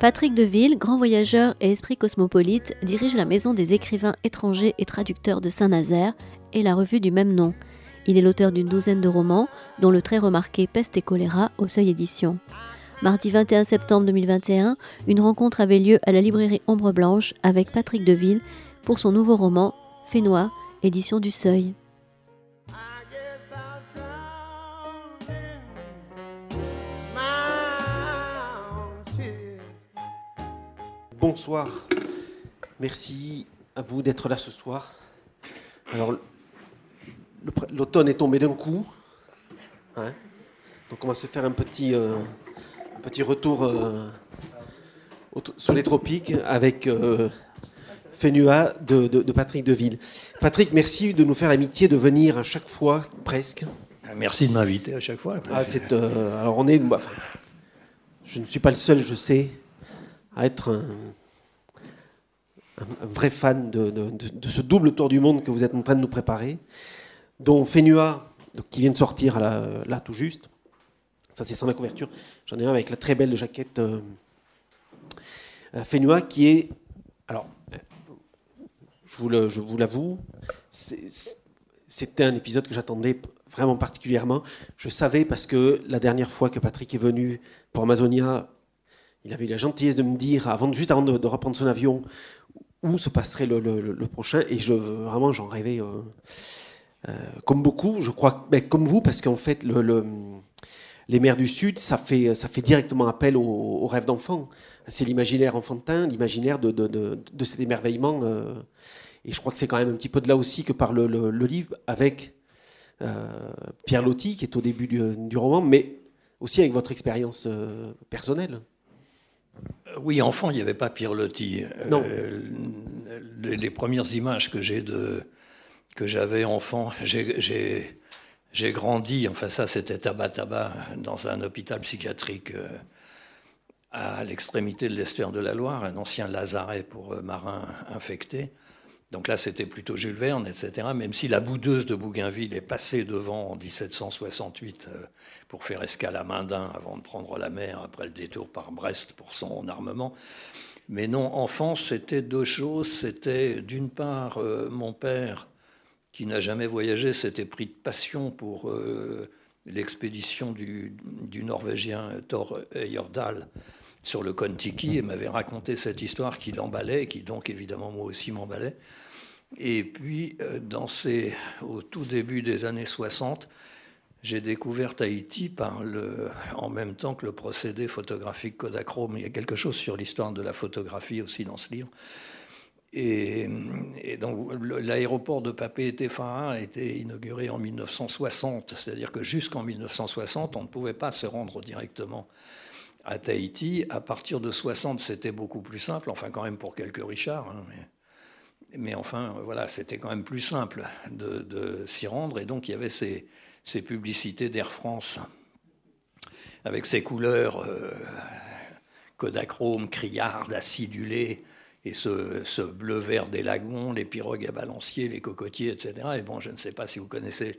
Patrick Deville, grand voyageur et esprit cosmopolite, dirige la Maison des écrivains étrangers et traducteurs de Saint-Nazaire et la revue du même nom. Il est l'auteur d'une douzaine de romans, dont le très remarqué Peste et choléra au seuil édition. Mardi 21 septembre 2021, une rencontre avait lieu à la librairie Ombre Blanche avec Patrick Deville pour son nouveau roman Fénois, édition du Seuil. Bonsoir, merci à vous d'être là ce soir. Alors, l'automne est tombé d'un coup, hein. donc on va se faire un petit, euh, petit retour euh, sous les tropiques avec euh, Fénua de, de, Patrick Deville. Patrick, merci de nous faire l'amitié de venir à chaque fois, presque. Merci de m'inviter à chaque fois. Ah, euh, alors on est, bah, je ne suis pas le seul, je sais, à être un, vrai fan de, ce double tour du monde que vous êtes en train de nous préparer, dont Fénua, qui vient de sortir là tout juste. Ça, c'est sans la couverture. J'en ai un avec la très belle jaquette euh, euh qui est. Alors, je vous l'avoue, c'était un épisode que j'attendais vraiment particulièrement. Je savais parce que la dernière fois que Patrick est venu pour Amazonia, il avait eu la gentillesse de me dire, avant, juste avant de, reprendre son avion, où se passerait le, prochain. Et vraiment, j'en rêvais. Euh, euh, comme beaucoup, je crois, mais comme vous, parce qu'en fait, le, les mers du Sud, ça fait, directement appel au, rêve d'enfant. C'est l'imaginaire enfantin, l'imaginaire de, cet émerveillement. Euh, et je crois que c'est quand même un petit peu de là aussi que parle le, livre, avec Pierre Loti, qui est au début du, roman, mais aussi avec votre expérience personnelle. Oui, enfant, il n'y avait pas Pierre Loti. Non. Les, les, premières images que j'ai de que j'avais enfant, j'ai j'ai grandi, enfin ça c'était tabac-tabac, dans un hôpital psychiatrique euh, à l'extrémité de l'estuaire de la Loire, un ancien lazaret pour euh, marins infectés. Donc là c'était plutôt Jules Verne, etc. Même si la boudeuse de Bougainville est passée devant en 1768 euh, pour faire escale à Mindin avant de prendre la mer après le détour par Brest pour son armement. Mais non, enfance c'était deux choses. C'était d'une part mon père qui n'a jamais voyagé, s'était pris de passion pour euh, l'expédition du, Norvégien Thor Heyerdahl sur le Kon-Tiki et m'avait raconté cette histoire qui l'emballait, et qui donc évidemment moi aussi m'emballait. Et puis, euh, dans ces, au tout début des années 60, j'ai découvert Tahiti par le, en même temps que le procédé photographique Kodachrome. Il y a quelque chose sur l'histoire de la photographie aussi dans ce livre. Et, donc l'aéroport de Papé Tefara a été inauguré en 1960, c'est-à-dire que jusqu'en 1960, on ne pouvait pas se rendre directement à Tahiti. À partir de 60, c'était beaucoup plus simple, enfin quand même pour quelques Richards. Hein, enfin, voilà, c'était quand même plus simple de, s'y rendre. Et donc il y avait ces, publicités d'Air France avec ces couleurs euh, Kodachrome, criardes, acidulées et ce, bleu-vert des lagons, les pirogues à balancier, les cocotiers, etc. Et bon, je ne sais pas si vous connaissez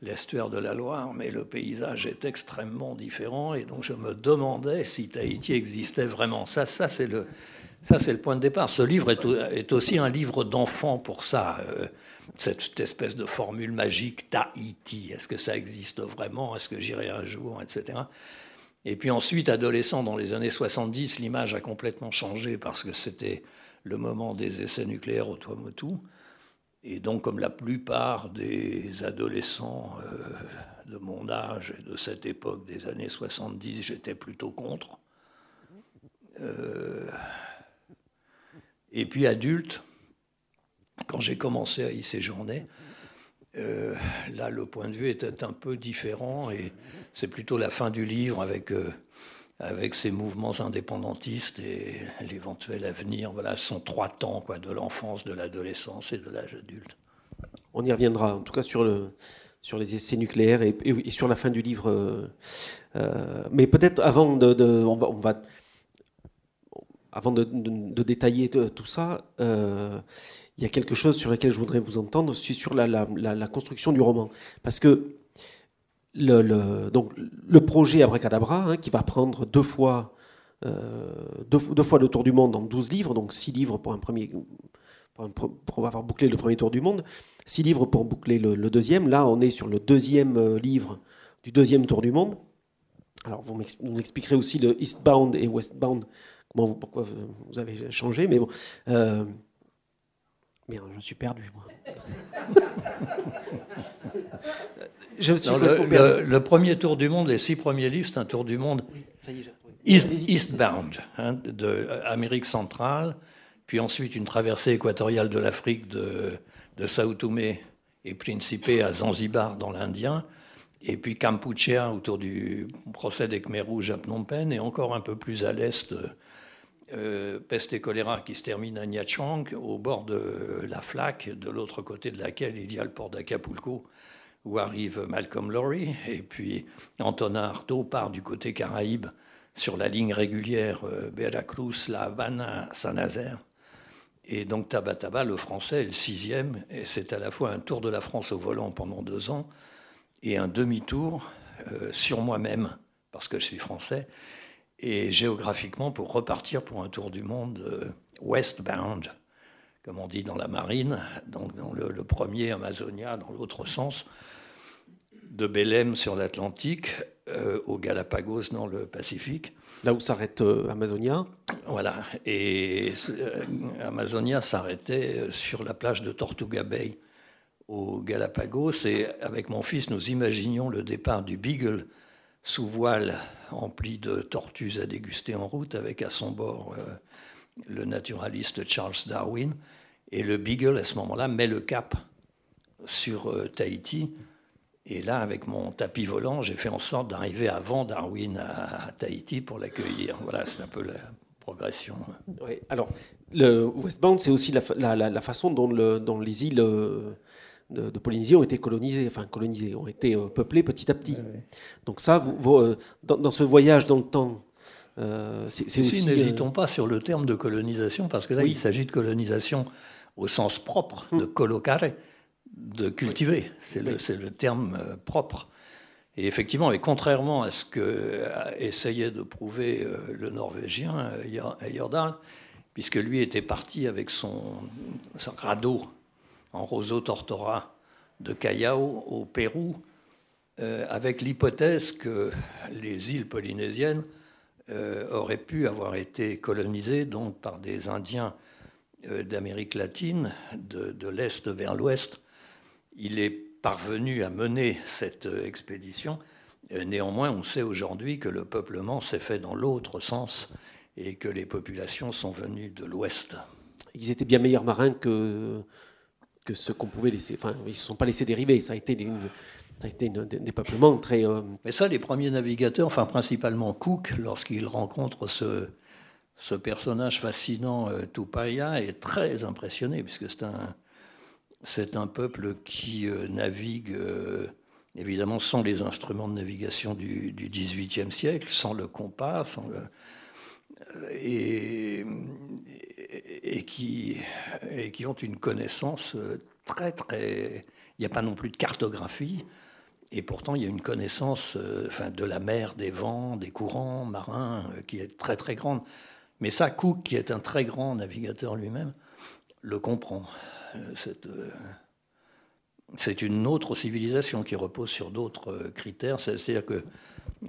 l'estuaire de la Loire, mais le paysage est extrêmement différent, et donc je me demandais si Tahiti existait vraiment. Ça, ça c'est le, ça, c'est le point de départ. Ce livre est, aussi un livre d'enfant pour ça. Euh, cette espèce de formule magique, Tahiti, est-ce que ça existe vraiment? Est-ce que j'irai un jour, etc. Et puis ensuite, adolescent, dans les années 70, l'image a complètement changé parce que c'était le moment des essais nucléaires au Tuamotu. Et donc, comme la plupart des adolescents euh, de mon âge et de cette époque des années 70, j'étais plutôt contre. Euh, et puis adulte, quand j'ai commencé à y séjourner, euh, là, le point de vue était un peu différent et c'est plutôt la fin du livre avec, euh, avec ces mouvements indépendantistes et l'éventuel avenir. Voilà, sont trois temps quoi, de l'enfance, de l'adolescence et de l'âge adulte. On y reviendra, en tout cas sur, sur les essais nucléaires et, sur la fin du livre. Euh, mais peut-être avant de, on va, avant de, détailler tout ça, il y a quelque chose sur lequel je voudrais vous entendre, c'est sur la, construction du roman. Parce que le, le donc, le projet Abracadabra, hein, qui va prendre deux fois deux, deux, fois le tour du monde en 12 livres, donc 6 livres pour un premier pour avoir bouclé le premier tour du monde, six livres pour boucler le, deuxième. Là, on est sur le deuxième euh, livre du deuxième tour du monde. Alors, vous m'expliquerez aussi le Eastbound et Westbound, comment pourquoi vous avez changé, mais bon. Euh, merde, je suis perdu, moi. je suis le, le, premier tour du monde, les six premiers livres, c'est un tour du monde. Eastbound, hein, de Amérique centrale, puis ensuite une traversée équatoriale de l'Afrique de, de Sao Tomé et Principe à Zanzibar dans l'Indien, et puis Kampuchea autour du procès des Khmer rouges à Phnom Penh, et encore un peu plus à l'est, euh, peste et choléra qui se termine à Nha Trang, au bord de la flaque, de l'autre côté de laquelle il y a le port d'Acapulco, où arrive Malcolm Lowry, et puis Antonin Artaud part du côté Caraïbe sur la ligne régulière euh, Veracruz, La Habana, Saint-Nazaire. Et donc Tabataba, le français, est le sixième, et c'est à la fois un tour de la France au volant pendant deux ans et un demi-tour euh, sur moi-même, parce que je suis français, et géographiquement pour repartir pour un tour du monde euh, westbound, comme on dit dans la marine, donc dans le, premier Amazonia dans l'autre sens, de Belém sur l'Atlantique euh, au Galapagos dans le Pacifique là où s'arrête euh, Amazonia. Voilà, et euh, Amazonia s'arrêtait sur la plage de Tortuga Bay au Galapagos, et avec mon fils, nous imaginions le départ du Beagle sous voile empli de tortues à déguster en route, avec à son bord le naturaliste Charles Darwin. Et le Beagle, à ce moment-là, met le cap sur Tahiti et là, avec mon tapis volant, j'ai fait en sorte d'arriver avant Darwin à, Tahiti pour l'accueillir. Voilà, c'est un peu la progression. Alors, le Westbound, c'est aussi la, façon dont, le, dont, les îles euh, de, Polynésie ont été colonisées, enfin colonisées, ont été euh, peuplées petit à petit. Donc ça, vous, euh, dans, ce voyage dans le temps, c'est aussi... N'hésitons pas sur le terme de colonisation, parce que là, il s'agit de colonisation au sens propre, de hum. colocare de cultiver. C'est le, terme euh, propre. Et effectivement, et contrairement à ce que euh, essayait de prouver euh, le Norvégien Jordan, puisque lui était parti avec son, radeau en roseau tortora de Callao au Pérou, avec l'hypothèse que les îles polynésiennes auraient pu avoir été colonisées donc par des Indiens d'Amérique latine, de l'est vers l'ouest, il est parvenu à mener cette euh, expédition. Euh, néanmoins, on sait aujourd'hui que le peuplement s'est fait dans l'autre sens et que les populations sont venues de l'ouest. Ils étaient bien meilleurs marins que, que ce qu'on pouvait laisser. Enfin, ils ne se sont pas laissés dériver. Ça a été des, ça a été des peuplements très. Euh, Mais ça, les premiers navigateurs, enfin principalement Cook, lorsqu'il rencontre ce, ce personnage fascinant, Tupaya, est très impressionné, puisque c'est un, c'est un peuple qui euh, navigue euh, évidemment sans les instruments de navigation du, XVIIIe siècle, sans le compas, euh, et, qui, et qui ont une connaissance très très... Il n'y a pas non plus de cartographie, et pourtant il y a une connaissance enfin, de la mer, des vents, des courants marins qui est très très grande. Mais ça, Cook, qui est un très grand navigateur lui-même, le comprend. Euh, euh, c'est une autre civilisation qui repose sur d'autres euh, critères. C'est-à-dire que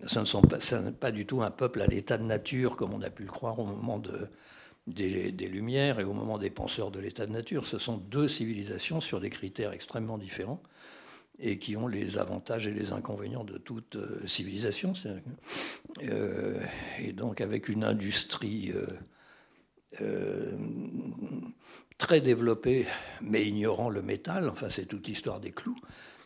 ce ne sont pas, n'est pas du tout un peuple à l'état de nature, comme on a pu le croire au moment de, des, Lumières et au moment des penseurs de l'état de nature. Ce sont deux civilisations sur des critères extrêmement différents et qui ont les avantages et les inconvénients de toute civilisation. et donc avec une industrie très développé, mais ignorant le métal. Enfin, c'est toute l'histoire des clous.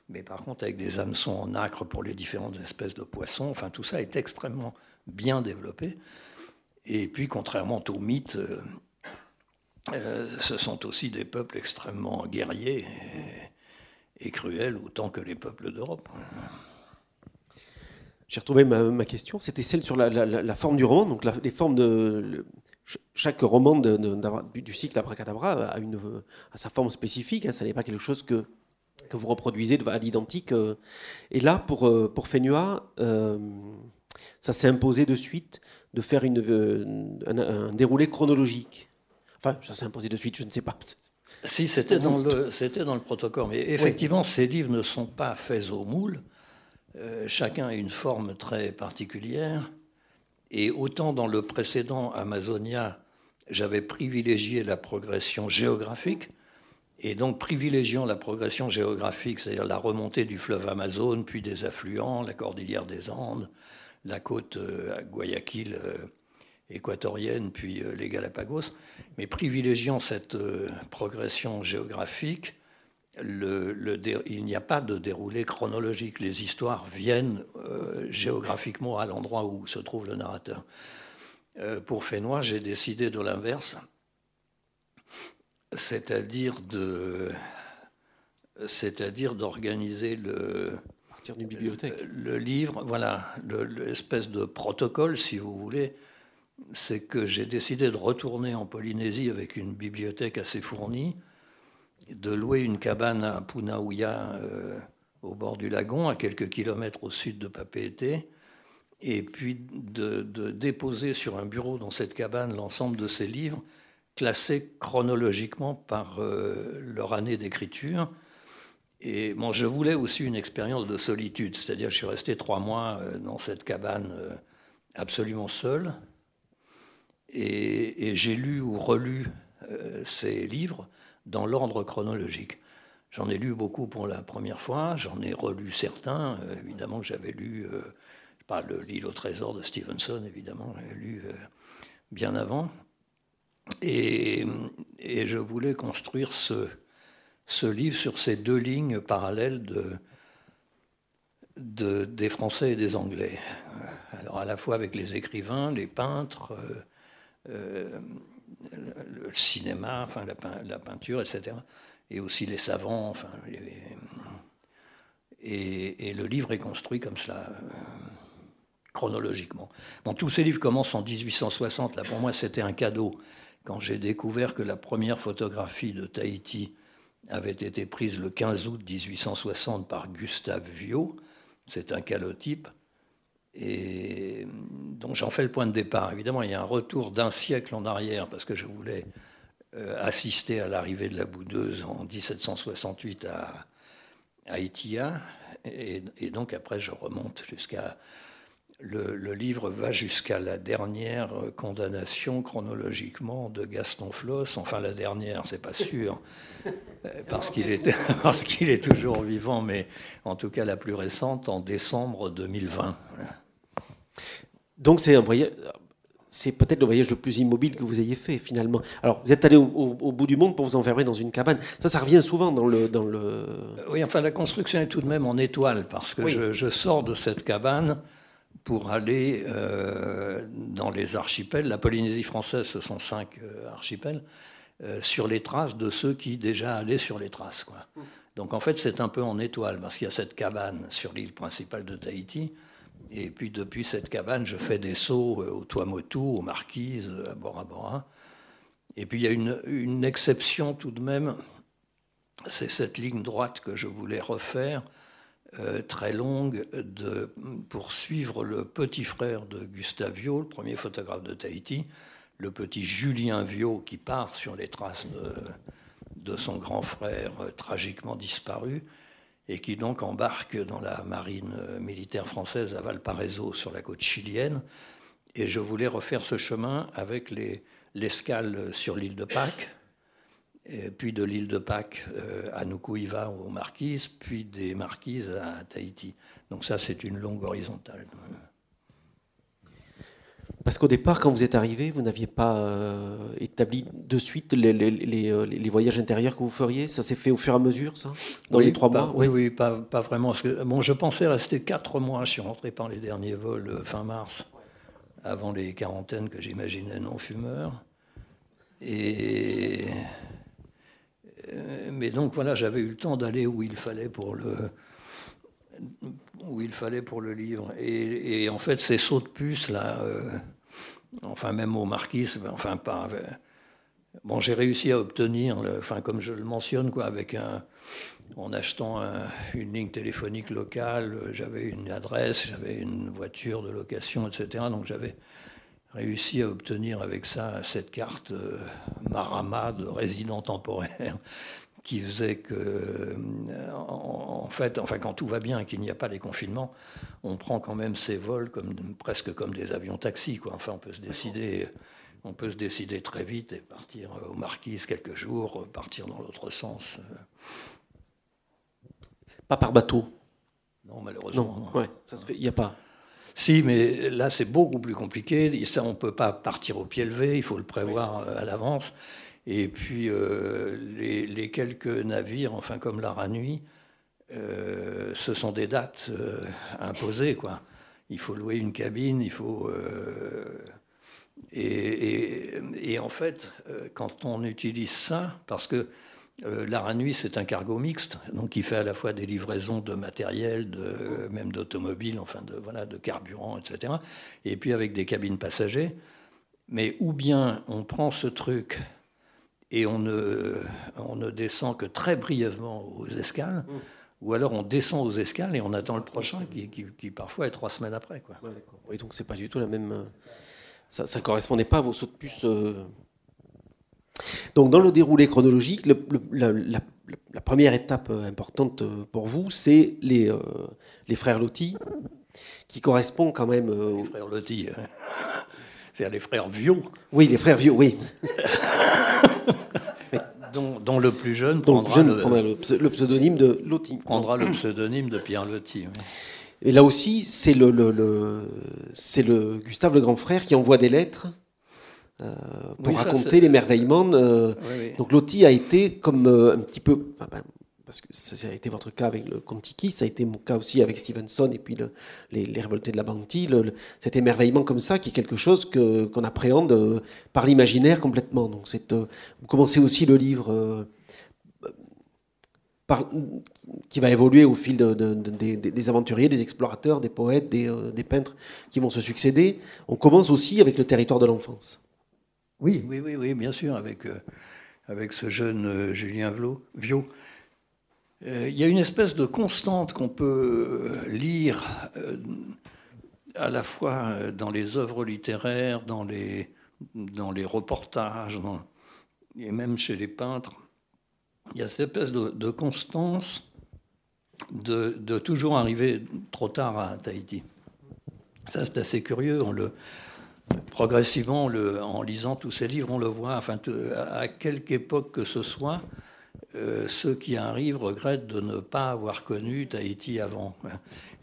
Mais par contre, avec des hameçons en acre pour les différentes espèces de poissons, enfin, tout ça est extrêmement bien développé. Et puis, contrairement aux mythes, euh, euh, ce sont aussi des peuples extrêmement guerriers et, cruels, autant que les peuples d'Europe. J'ai retrouvé ma, question, c'était celle sur la, forme du roman, donc les formes de, chaque roman du, cycle Abracadabra a, une, sa forme spécifique. Hein, ça n'est pas quelque chose que, que vous reproduisez à l'identique. Euh. Et là, pour, euh, pour Fenua, euh, ça s'est imposé de suite de faire une, un, déroulé chronologique. Enfin, ça s'est imposé de suite, je ne sais pas. Si, c'était dans, le, c'était dans le protocole. Mais effectivement, ces livres ne sont pas faits au moule. chacun a une forme très particulière. Et autant dans le précédent Amazonia, j'avais privilégié la progression géographique, et donc privilégiant la progression géographique, c'est-à-dire la remontée du fleuve Amazon, puis des affluents, la cordillère des Andes, la côte euh, Guayaquil euh, équatorienne, puis euh, les Galapagos, mais privilégiant cette progression géographique, il n'y a pas de déroulé chronologique. Les histoires viennent géographiquement à l'endroit où se trouve le narrateur. pour Fénois, j'ai décidé de l'inverse c'est-à-dire de, c'est-à-dire d'organiser le, d'une bibliothèque. Le, livre, voilà, l'espèce de protocole, si vous voulez, c'est que j'ai décidé de retourner en Polynésie avec une bibliothèque assez fournie, de louer une cabane à Punaouia, euh, au bord du lagon, à quelques kilomètres au sud de Papeete, et puis de, déposer sur un bureau dans cette cabane l'ensemble de ces livres classés chronologiquement par euh, leur année d'écriture. Et bon, je voulais aussi une expérience de solitude, c'est-à-dire je suis resté trois mois euh, dans cette cabane absolument seul, et, j'ai lu ou relu ces livres dans l'ordre chronologique. J'en ai lu beaucoup pour la première fois, j'en ai relu certains, évidemment que j'avais lu, pas le L'île au trésor de Stevenson, évidemment, j'ai lu bien avant. Et, je voulais construire ce, livre sur ces deux lignes parallèles de, des Français et des Anglais. Alors à la fois avec les écrivains, les peintres, euh, euh, le cinéma, enfin la, peinture, etc. Et aussi les savants. Enfin, et, le livre est construit comme cela. Euh, chronologiquement. Bon, tous ces livres commencent en 1860. Là, pour moi, c'était un cadeau quand j'ai découvert que la première photographie de Tahiti avait été prise le 15 août 1860 par Gustave Viau, c'est un calotype, et donc j'en fais le point de départ. Évidemment, il y a un retour d'un siècle en arrière, parce que je voulais euh, assister à l'arrivée de la boudeuse en 1768 à, à Itia, et, donc après je remonte jusqu'à le, livre va jusqu'à la dernière condamnation chronologiquement de Gaston Floss. Enfin, la dernière, c'est pas sûr, euh, parce qu'il est, parce qu'il est toujours vivant, mais en tout cas la plus récente, en décembre 2020. Donc c'est un voyage. C'est peut-être le voyage le plus immobile que vous ayez fait finalement. Alors, vous êtes allé au, bout du monde pour vous enfermer dans une cabane. Ça, ça revient souvent dans le, dans le. Euh, oui, enfin, la construction est tout de même en étoile parce que je, je, sors de cette cabane pour aller euh, dans les archipels. La Polynésie française, ce sont cinq euh, archipels, euh, sur les traces de ceux qui déjà allaient sur les traces. Quoi. Donc en fait, c'est un peu en étoile, parce qu'il y a cette cabane sur l'île principale de Tahiti. Et puis depuis cette cabane, je fais des sauts au Tuamotu, aux Marquises, à Bora Bora. Et puis il y a une, exception tout de même, c'est cette ligne droite que je voulais refaire euh, très longue de, pour suivre le petit frère de Gustave Viau, le premier photographe de Tahiti, le petit Julien Viau qui part sur les traces de, de son grand frère euh, tragiquement disparu et qui donc embarque dans la marine euh, militaire française à Valparaiso sur la côte chilienne. Et je voulais refaire ce chemin avec l'escale sur l'île de Pâques puis de l'île de Pâques euh, à Nukuiva aux Marquises, puis des Marquises à Tahiti. Donc ça, c'est une longue horizontale. Parce qu'au départ, quand vous êtes arrivé, vous n'aviez pas euh, établi de suite les, les, les, euh, les, voyages intérieurs que vous feriez Ça s'est fait au fur et à mesure, ça Dans les trois mois Oui, oui, pas, pas vraiment. que, bon, je pensais rester quatre mois. Je suis rentré par les derniers vols fin mars, avant les quarantaines que j'imaginais non fumeurs. Et euh, mais donc voilà, j'avais eu le temps d'aller où il fallait pour le où il fallait pour le livre. Et, en fait, ces sauts de puce là, euh, enfin même au marquis, enfin pas. Bon, j'ai réussi à obtenir, enfin comme je le mentionne, quoi, avec un, en achetant une ligne téléphonique locale, j'avais une adresse, j'avais une voiture de location, etc. Donc j'avais réussi à obtenir avec ça cette carte Marama de résident temporaire qui faisait que, euh, en fait, enfin, quand tout va bien et qu'il n'y a pas les confinements, on prend quand même ces vols comme, presque comme des avions taxis. Quoi. Enfin, on peut se décider. On peut se décider très vite et partir aux Marquises quelques jours, partir dans l'autre sens. Pas par bateau Non, malheureusement. Non, ouais, ça se fait. Il n'y a pas. Si, mais là, c'est beaucoup plus compliqué. Ça, on ne peut pas partir au pied levé, il faut le prévoir à l'avance. Et puis euh, les, quelques navires, enfin comme la Nuit, euh, ce sont des dates euh, imposées. Quoi. Il faut louer une cabine, il faut... Et, en fait, quand on utilise ça, parce que Nuit, c'est un cargo mixte, donc il fait à la fois des livraisons de matériel, de, même d'automobiles, enfin de, voilà, de carburant, etc. Et puis avec des cabines passagers. Mais ou bien on prend ce truc et on ne, on ne descend que très brièvement aux escales, mmh. ou alors on descend aux escales et on attend le prochain qui, qui, parfois est trois semaines après. Quoi. oui, donc c'est pas du tout la même. Euh, ça ne correspondait pas à vos sauts de puce. Euh. Donc dans le déroulé chronologique, la, la, première étape euh, importante pour vous, c'est les, les frères Lotti, qui correspond quand même. Les frères Lotti. C'est-à-dire les frères Vieux. Oui, les frères Vieux, oui. dont, le plus jeune prendra, le, pseudonyme de Lotti. Prendra le pseudonyme de Pierre Lotti. Et là aussi, c'est le, c'est le Gustave le grand frère qui envoie des lettres euh, pour raconter l'émerveillement. Donc Lotti a été comme euh, un petit peu, ben, parce que ça a été votre cas avec le Contiki, ça a été mon cas aussi avec Stevenson et puis les, révoltés de la Bounty, cet émerveillement comme ça qui est quelque chose que, qu'on appréhende euh, par l'imaginaire complètement. Donc euh, vous commencez aussi le livre euh, qui va évoluer au fil des, aventuriers, des explorateurs, des poètes, des, peintres qui vont se succéder. On commence aussi avec le territoire de l'enfance. Oui, oui, oui, oui bien sûr, avec, avec ce jeune Julien Viau euh, il y a une espèce de constante qu'on peut euh, lire euh, à la fois dans les œuvres littéraires, dans les, reportages, et même chez les peintres. Il y a cette espèce de, constance de, toujours arriver trop tard à Tahiti. Ça, c'est assez curieux. Progressivement, en lisant tous ces livres, on le voit. À quelque époque que ce soit, euh, ceux qui arrivent regrettent de ne pas avoir connu Tahiti avant.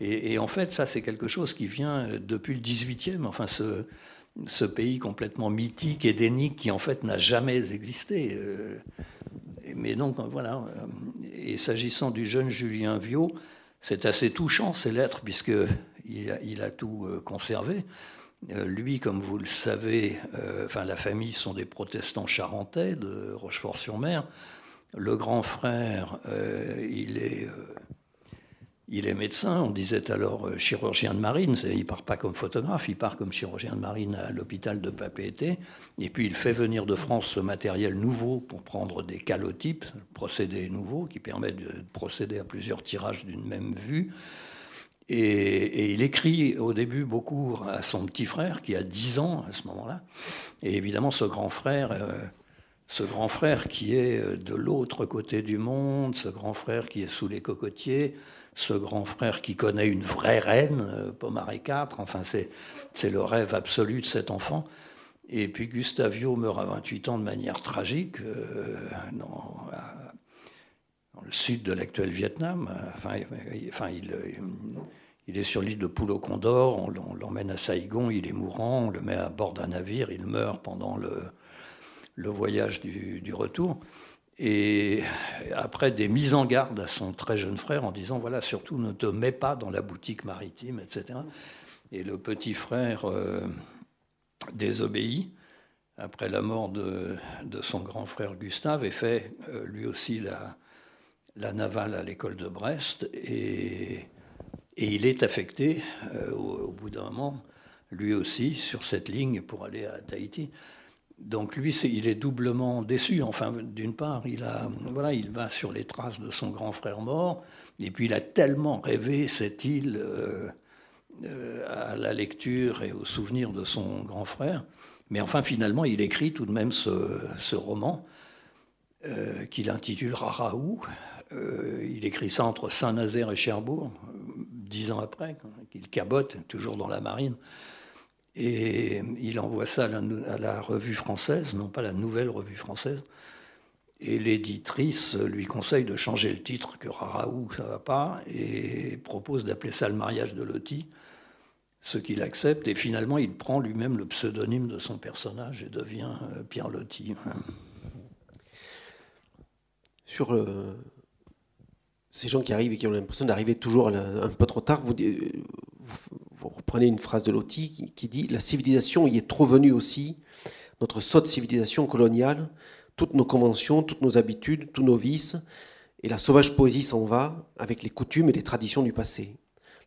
Et, en fait, ça, c'est quelque chose qui vient euh, depuis le 18e, enfin, ce, pays complètement mythique, édénique, qui en fait n'a jamais existé. Euh, mais donc, voilà. Et s'agissant du jeune Julien Viau, c'est assez touchant, ces lettres, puisqu'il a, il a tout conservé. Lui, comme vous le savez, enfin, la famille sont des protestants charentais de Rochefort-sur-Mer. Le grand frère, euh, il, est, euh, il est médecin, on disait alors euh, chirurgien de marine, il part pas comme photographe, il part comme chirurgien de marine à l'hôpital de Papeete, et puis il fait venir de France ce matériel nouveau pour prendre des calotypes, procédé nouveau qui permet de procéder à plusieurs tirages d'une même vue. Et, il écrit au début beaucoup à son petit frère qui a 10 ans à ce moment-là. Et évidemment, ce grand frère ce grand frère qui est euh, de l'autre côté du monde, ce grand frère qui est sous les cocotiers, ce grand frère qui connaît une vraie reine, euh, Pomaré IV, enfin c'est le rêve absolu de cet enfant. Et puis Gustavio meurt à 28 ans de manière tragique euh, dans, le sud de l'actuel Vietnam. Enfin, enfin il, il, est sur l'île de Poulo Condor, on l'emmène à Saigon, il est mourant, on le met à bord d'un navire, il meurt pendant le, le voyage du, retour. Et après des mises en garde à son très jeune frère en disant voilà, surtout ne te mets pas dans la boutique maritime, etc. Et le petit frère euh, désobéit après la mort de, son grand frère Gustave et fait euh, lui aussi la, la navale à l'école de Brest. Et, il est affecté euh, au, au, bout d'un moment, lui aussi, sur cette ligne pour aller à Tahiti. Donc lui, il est doublement déçu. Enfin, d'une part, il, a, voilà, il va sur les traces de son grand frère mort, et puis il a tellement rêvé cette île euh, euh, à la lecture et au souvenir de son grand frère. Mais enfin, finalement, il écrit tout de même ce, roman euh, qu'il intitule Raoult. il écrit ça entre Saint-Nazaire et Cherbourg, dix ans après, qu'il cabote, toujours dans la marine. Et il envoie ça à la, revue française, non pas la nouvelle revue française. Et l'éditrice lui conseille de changer le titre, que Raraou, ça va pas, et propose d'appeler ça le mariage de Loti, ce qu'il accepte. Et finalement, il prend lui-même le pseudonyme de son personnage et devient euh, Pierre Loti. Sur euh, ces gens qui arrivent et qui ont l'impression d'arriver toujours un peu trop tard, vous, vous vous reprenez une phrase de Loti qui, dit La civilisation y est trop venue aussi, notre sotte civilisation coloniale, toutes nos conventions, toutes nos habitudes, tous nos vices, et la sauvage poésie s'en va avec les coutumes et les traditions du passé.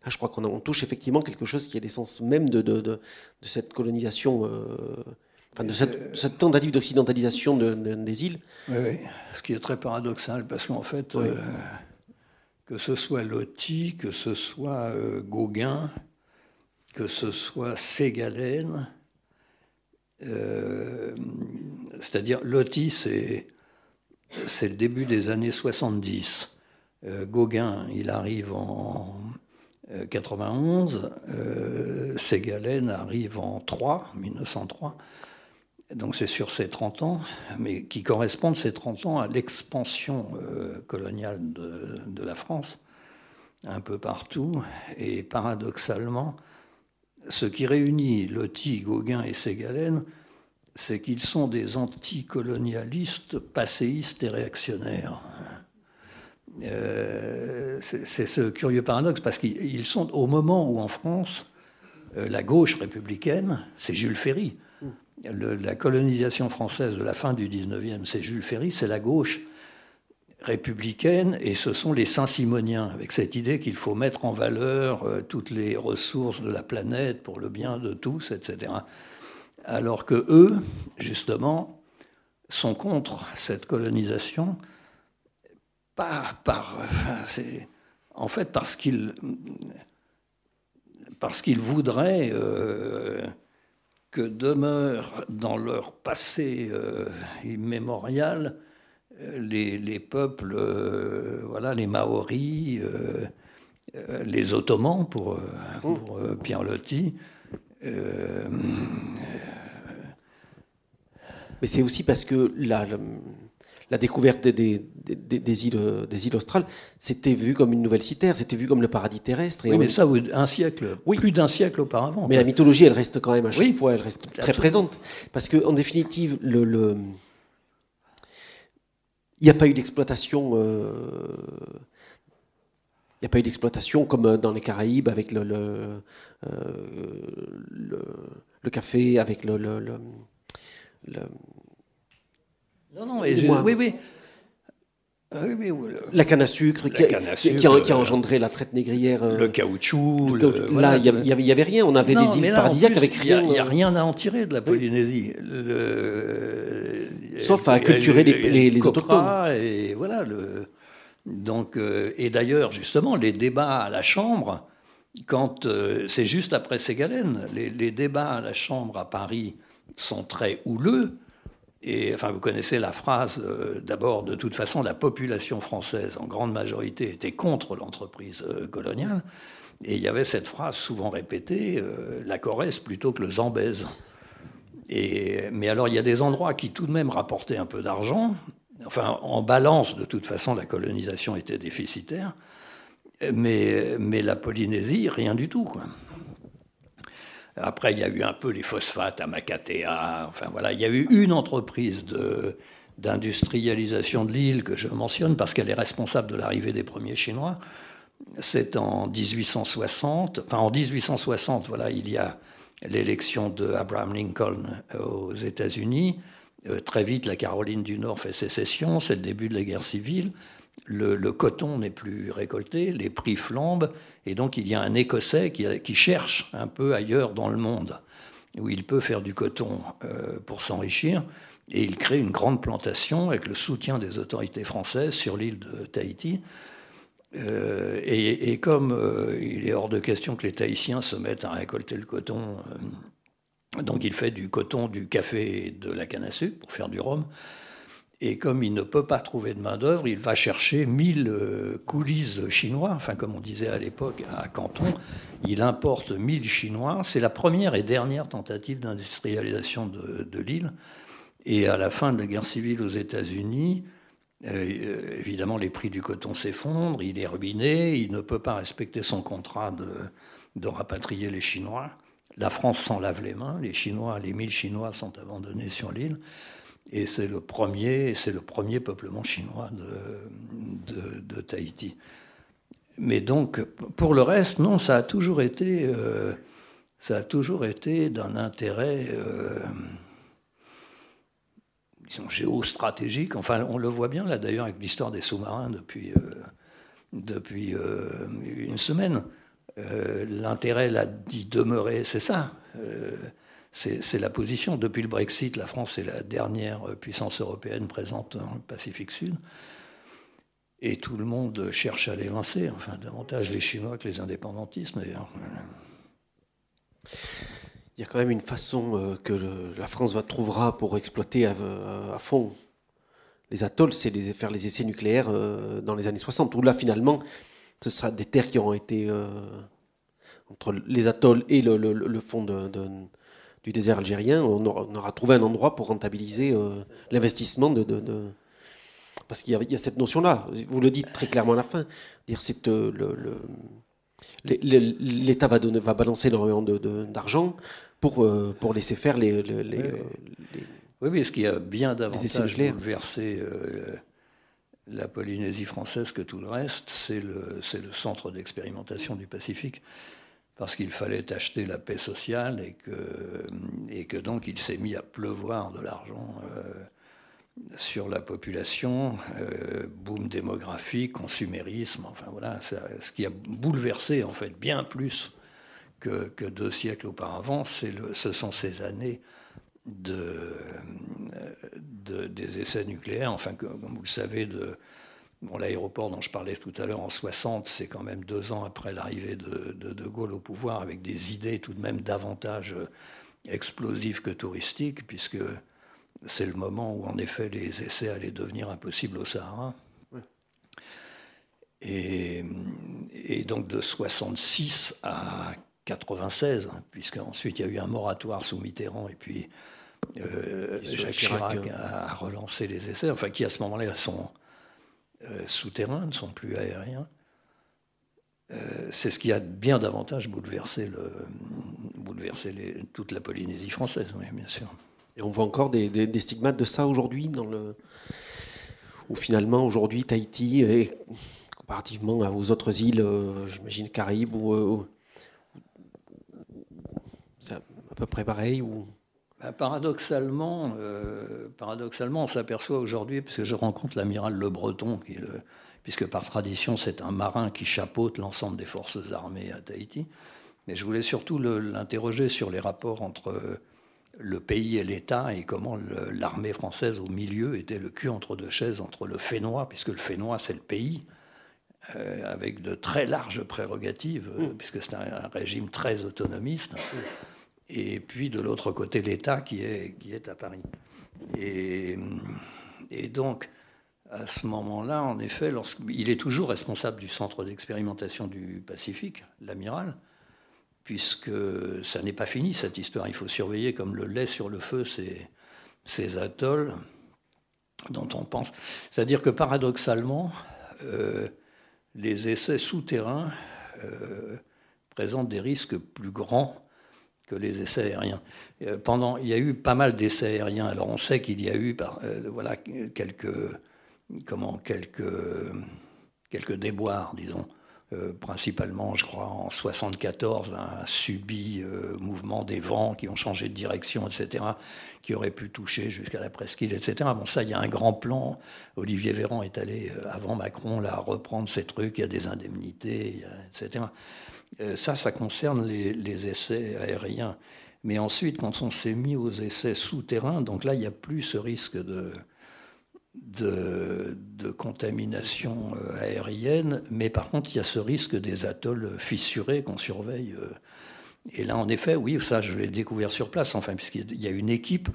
Là, je crois qu'on touche effectivement quelque chose qui est l'essence même de, de, cette colonisation, euh, enfin de cette, tentative d'occidentalisation des îles. Oui, oui, ce qui est très paradoxal, parce qu'en fait, euh, que ce soit Loti, que ce soit euh, Gauguin, que ce soit Ségalène, euh, c'est-à-dire Loti, c'est, le début des années 70. Euh, Gauguin, il arrive en 91, euh, Ségalène arrive en 3, 1903. Donc c'est sur ces 30 ans, mais qui correspondent ces 30 ans à l'expansion coloniale de, la France, un peu partout. Et paradoxalement, ce qui réunit Loti, Gauguin et Ségalène, c'est qu'ils sont des anticolonialistes, passéistes et réactionnaires. Euh, c'est ce curieux paradoxe parce qu'ils sont au moment où en France, euh, la gauche républicaine, c'est Jules Ferry. la colonisation française de la fin du 19e, c'est Jules Ferry, c'est la gauche républicaine, et ce sont les Saint-Simoniens, avec cette idée qu'il faut mettre en valeur euh, toutes les ressources de la planète pour le bien de tous, etc. Alors que eux, justement, sont contre cette colonisation, pas par, en fait parce qu'ils parce qu'ils voudraient euh, que demeure dans leur passé euh, immémorial les, peuples, euh, voilà, les Maoris, euh, euh, les Ottomans pour, pour Pierre Loti. Mais c'est aussi parce que la, la, découverte des, des, îles, des îles australes, c'était vu comme une nouvelle cité, c'était vu comme le paradis terrestre. oui, mais ça, un siècle, oui. plus d'un siècle auparavant. Mais la mythologie, elle reste quand même à chaque fois, elle reste très présente. Parce qu'en définitive, le, le il n'y a pas eu d'exploitation. Euh, il n'y a pas eu d'exploitation comme euh, dans les Caraïbes avec le, le, euh, le, café, avec le. non, non, oui, oui. Ah la canne à sucre, qui, a, engendré la traite négrière. le caoutchouc. là, il n'y avait, rien. On avait des îles paradisiaques avec rien. Il n'y a, rien à en tirer de la Polynésie. Sauf à culturer les, les, autochtones. Et voilà. Le, donc, euh, et d'ailleurs, justement, les débats à la Chambre, quand euh, c'est juste après Ségalène, les, les, débats à la Chambre à Paris sont très houleux. Enfin, vous connaissez la phrase, euh, d'abord, de toute façon, la population française, en grande majorité, était contre l'entreprise coloniale. Et il y avait cette phrase souvent répétée, la Corrèze plutôt que le Zambèze mais alors, il y a des endroits qui tout de même rapportaient un peu d'argent. Enfin, en balance, de toute façon, la colonisation était déficitaire. Mais, mais la Polynésie, rien du tout. Quoi. Après, il y a eu un peu les phosphates à Makatea. Enfin, voilà, il y a eu une entreprise de, d'industrialisation de l'île que je mentionne parce qu'elle est responsable de l'arrivée des premiers Chinois. C'est en 1860. Enfin, en 1860, voilà, il y a l'élection de Abraham Lincoln aux États-Unis. Euh, très vite, la Caroline du Nord fait sécession, c'est le début de la guerre civile. Le, coton n'est plus récolté, les prix flambent, et donc il y a un Écossais qui, cherche un peu ailleurs dans le monde. où il peut faire du coton pour s'enrichir. Et il crée une grande plantation avec le soutien des autorités françaises sur l'île de Tahiti. Euh, et, comme euh, il est hors de question que les Tahitiens se mettent à récolter le coton, euh, donc il fait du coton, du café et de la canne à sucre pour faire du rhum. Et comme il ne peut pas trouver de main-d'œuvre, il va chercher 1000 coulisses chinois, enfin comme on disait à l'époque à Canton, il importe 1000 chinois. C'est la première et dernière tentative d'industrialisation de, l'île. Et à la fin de la guerre civile aux États-Unis, euh, évidemment, les prix du coton s'effondrent, il est ruiné, il ne peut pas respecter son contrat de, de rapatrier les Chinois. La France s'en lave les mains, les Chinois, les 1000 Chinois sont abandonnés sur l'île, et c'est le premier, c'est le premier peuplement chinois de, Tahiti. Mais donc, pour le reste, non, ça a toujours été, euh, ça a toujours été d'un intérêt. Euh, sont géostratégiques. Enfin, on le voit bien là d'ailleurs avec l'histoire des sous-marins depuis, euh, depuis euh, une semaine. L'intérêt là d'y demeurer, c'est ça. C'est la position. Depuis le Brexit, la France est la dernière puissance européenne présente dans le Pacifique Sud. Et tout le monde cherche à l'évincer, enfin davantage les Chinois que les indépendantistes d'ailleurs il y a quand même une façon euh, que la France va trouvera pour exploiter à, fond les atolls, c'est de faire les essais nucléaires euh, dans les années 60, où là finalement, ce sera des terres qui auront été euh, entre les atolls et le, fond du désert algérien. On aura, trouvé un endroit pour rentabiliser l'investissement de, parce qu'il y, a cette notion-là. Vous le dites très clairement à la fin. Dire c'est le, L'État va, va balancer énormément d'argent pour, euh, pour laisser faire les, les, oui, euh, oui. oui, ce qui a bien davantage bouleversé euh, la Polynésie française que tout le reste, c'est le, le centre d'expérimentation du Pacifique. Parce qu'il fallait acheter la paix sociale et que, et que donc il s'est mis à pleuvoir de l'argent sur la population, boom démographique, consumérisme, enfin voilà, ce qui a bouleversé en fait bien plus que, deux siècles auparavant, le, ce sont ces années de, des essais nucléaires. Enfin, comme vous le savez, de, l'aéroport dont je parlais tout à l'heure en 60, c'est quand même deux ans après l'arrivée de, de, Gaulle au pouvoir, avec des idées tout de même davantage explosives que touristiques, puisque c'est le moment où en effet les essais allaient devenir impossibles au Sahara. Et, et, donc de 66 à 96, hein, puisqu'ensuite il y a eu un moratoire sous Mitterrand et puis euh, Jacques Chirac a, relancé les essais, enfin qui à ce moment-là sont euh, souterrains, ne sont plus aériens. Euh, c'est ce qui a bien davantage bouleversé, le, bouleversé toute la Polynésie française, bien sûr. Et on voit encore des, stigmates de ça aujourd'hui, dans le... où finalement aujourd'hui Tahiti, est, comparativement aux autres îles, j'imagine Caraïbes ou peu près pareil. Bah, paradoxalement, euh, paradoxalement, on s'aperçoit aujourd'hui, puisque je rencontre l'amiral Le Breton, qui puisque par tradition c'est un marin qui chapeaute l'ensemble des forces armées à Tahiti, mais je voulais surtout l'interroger sur les rapports entre le pays et l'État et comment l'armée française au milieu était le cul entre deux chaises entre le Fénois, puisque le Fénois c'est le pays, euh, avec de très larges prérogatives, mmh. puisque c'est un, régime très autonomiste et puis de l'autre côté l'État qui est, qui est à Paris. Et, donc, à ce moment-là, en effet, il est toujours responsable du centre d'expérimentation du Pacifique, l'amiral, puisque ça n'est pas fini cette histoire. Il faut surveiller comme le lait sur le feu ces, ces atolls dont on pense. C'est-à-dire que paradoxalement, euh, les essais souterrains euh, présentent des risques plus grands que les essais aériens. Euh, pendant, il y a eu pas mal d'essais aériens. Alors on sait qu'il y a eu euh, voilà, quelques, comment, quelques, quelques déboires, disons. Euh, principalement, je crois, en 74, un subi mouvement des vents qui ont changé de direction, etc., qui aurait pu toucher jusqu'à la presqu'île, etc. Bon, ça, il y a un grand plan. Olivier Véran est allé, avant Macron, là, reprendre ces trucs, il y a des indemnités, etc. Euh, ça, ça concerne les, essais aériens. Mais ensuite, quand on s'est mis aux essais souterrains, donc là, il n'y a plus ce risque de, de, contamination euh, aérienne, mais par contre, il y a ce risque des atolls fissurés qu'on surveille. Euh. Et là, en effet, oui, ça, je l'ai découvert sur place, enfin, puisqu'il y a une équipe.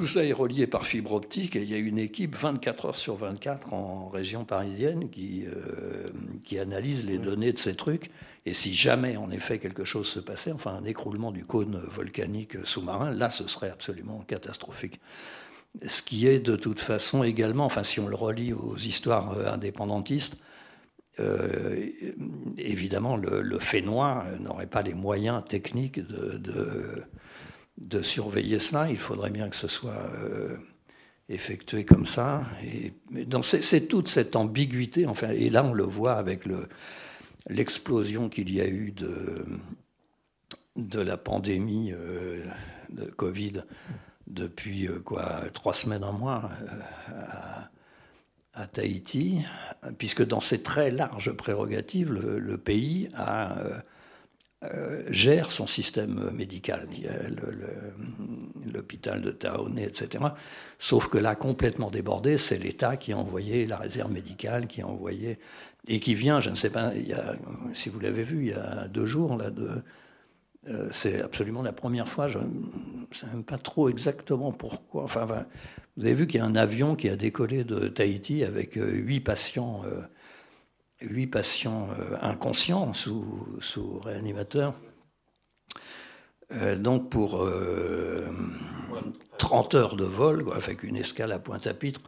Tout ça est relié par fibre optique et il y a une équipe 24 heures sur 24 en région parisienne qui, euh, qui analyse les données de ces trucs. Et si jamais, en effet, quelque chose se passait, enfin un écroulement du cône volcanique sous-marin, là, ce serait absolument catastrophique. Ce qui est de toute façon également, enfin si on le relie aux histoires euh, indépendantistes, euh, évidemment le, le Fénois n'aurait pas les moyens techniques de, de, surveiller cela. Il faudrait bien que ce soit euh, effectué comme ça. Et, c'est toute cette ambiguïté, enfin, et là on le voit avec l'explosion qu'il y a eu de, de la pandémie de Covid depuis euh, quoi, trois semaines, un mois euh, à, Tahiti, puisque dans ses très larges prérogatives, le, pays a, euh, gère son système médical. L'hôpital de Taoné, etc. Sauf que là, complètement débordé, c'est l'État qui a envoyé la réserve médicale, qui a envoyé et qui vient, je ne sais pas, il y a, si vous l'avez vu, il y a deux jours, là, euh, c'est absolument la première fois, je ne sais même pas trop exactement pourquoi. Enfin, vous avez vu qu'il y a un avion qui a décollé de Tahiti avec euh, huit patients, huit patients inconscients sous, sous réanimateur. donc pour 30 heures de vol, avec une escale à Pointe-à-Pitre,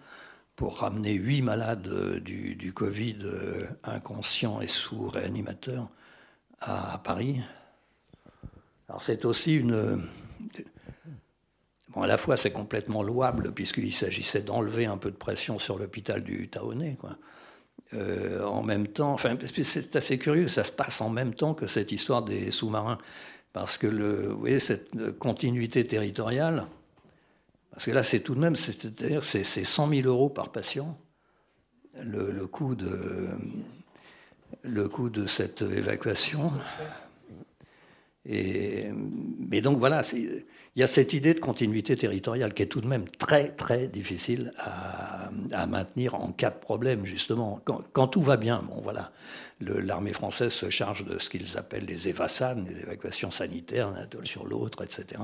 pour ramener huit malades du, du Covid inconscients et sous réanimateur à Paris. Alors c'est aussi une... Bon, à la fois c'est complètement louable puisqu'il s'agissait d'enlever un peu de pression sur l'hôpital du Taonnet. Quoi. Euh, en même temps, enfin, c'est assez curieux, ça se passe en même temps que cette histoire des sous-marins. Parce que vous voyez, cette continuité territoriale, parce que là c'est tout de même, c'est-à-dire c'est 100 000 euros par patient, le, le, coût de, le coût de cette évacuation. Et, mais donc voilà, il y a cette idée de continuité territoriale qui est tout de même très très difficile à, maintenir en cas de problème justement. Quand, tout va bien, bon voilà, l'armée française se charge de ce qu'ils appellent les EVASAN, les évacuations sanitaires d'un atole sur l'autre, etc.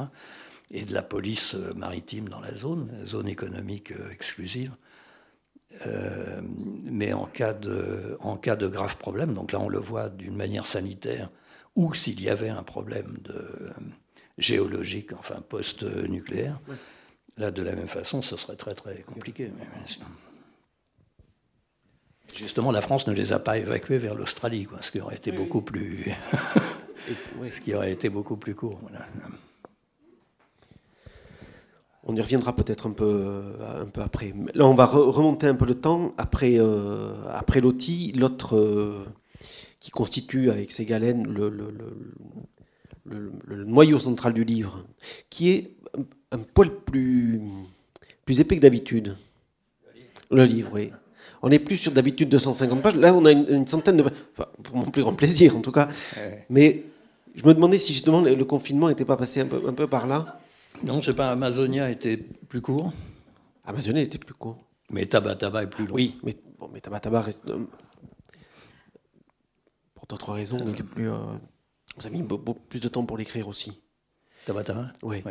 Et de la police maritime dans la zone, zone économique euh, exclusive. Euh, mais en cas, de, en cas de grave problème, donc là on le voit d'une manière sanitaire, ou s'il y avait un problème de, géologique, enfin post-nucléaire, là de la même façon, ce serait très très compliqué. Justement, la France ne les a pas évacués vers l'Australie, ce qui aurait été beaucoup plus, ce qui aurait été beaucoup plus court. On y reviendra peut-être un peu, un peu après. Là, on va remonter un peu le temps. Après, euh, après Loti, l'autre euh, qui constitue avec ses galènes le, le, noyau central du livre, qui est un, poil plus, plus épais que d'habitude. Le livre, oui. On est plus sur d'habitude 250 pages. Là, on a une, centaine de pages. pour mon plus grand plaisir, en tout cas. Mais je me demandais si justement le, confinement n'était pas passé un peu, un peu par là. Non, je sais pas, Amazonia était plus court. Amazonia était plus court. Mais Tabataba est plus long. Oui, mais, bon, mais Tabataba reste, d'autres raisons. Il plus, euh, vous avez mis beaucoup plus de temps pour l'écrire aussi. Tabata Oui.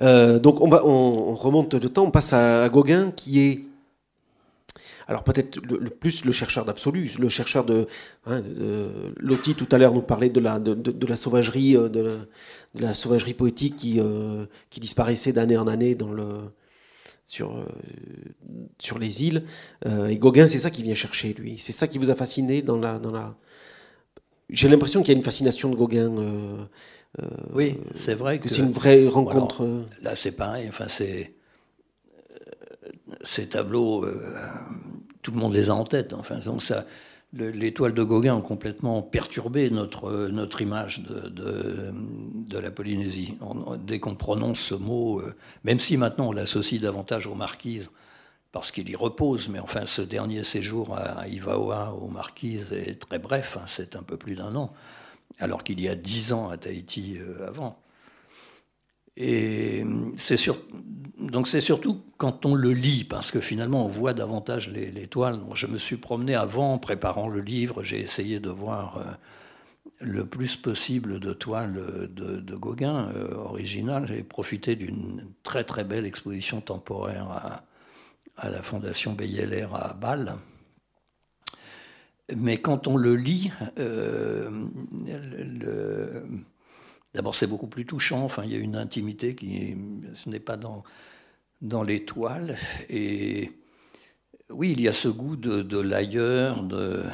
Euh, donc on, va, on, remonte de temps, on passe à, Gauguin qui est, alors peut-être le, plus le chercheur d'absolu, le chercheur de, hein, Loti tout à l'heure nous parlait de la, de, la sauvagerie, euh, de la, sauvagerie poétique qui, qui disparaissait d'année en année dans le, sur, sur les îles. et Gauguin, c'est ça qui vient chercher, lui. C'est ça qui vous a fasciné dans la, dans la, j'ai l'impression qu'il y a une fascination de Gauguin. Euh, euh, oui, c'est vrai que, c'est une vraie rencontre. Euh. là, c'est pareil. Enfin, c'est ces tableaux, tout le monde les a en tête. Enfin, donc ça, les toiles de Gauguin ont complètement perturbé notre, notre image de, de, de la Polynésie. dès qu'on prononce ce mot, même si maintenant on l'associe davantage aux marquises, parce qu'il y repose, mais enfin ce dernier séjour à Ivaoa, aux Marquises, est très bref, hein, c'est un peu plus d'un an, alors qu'il y a dix ans à Tahiti euh, avant. Et c'est donc c'est surtout quand on le lit, parce que finalement on voit davantage les, toiles. Je me suis promené avant, en préparant le livre, j'ai essayé de voir euh, le plus possible de toiles de, Gauguin euh, originales. J'ai profité d'une très très belle exposition temporaire à, à la Fondation Beyeler à Bâle. Mais quand on le lit, euh, d'abord c'est beaucoup plus touchant. Enfin, il y a une intimité qui, ce n'est pas dans dans l'étoile. Et oui, il y a ce goût de, l'ailleurs, de,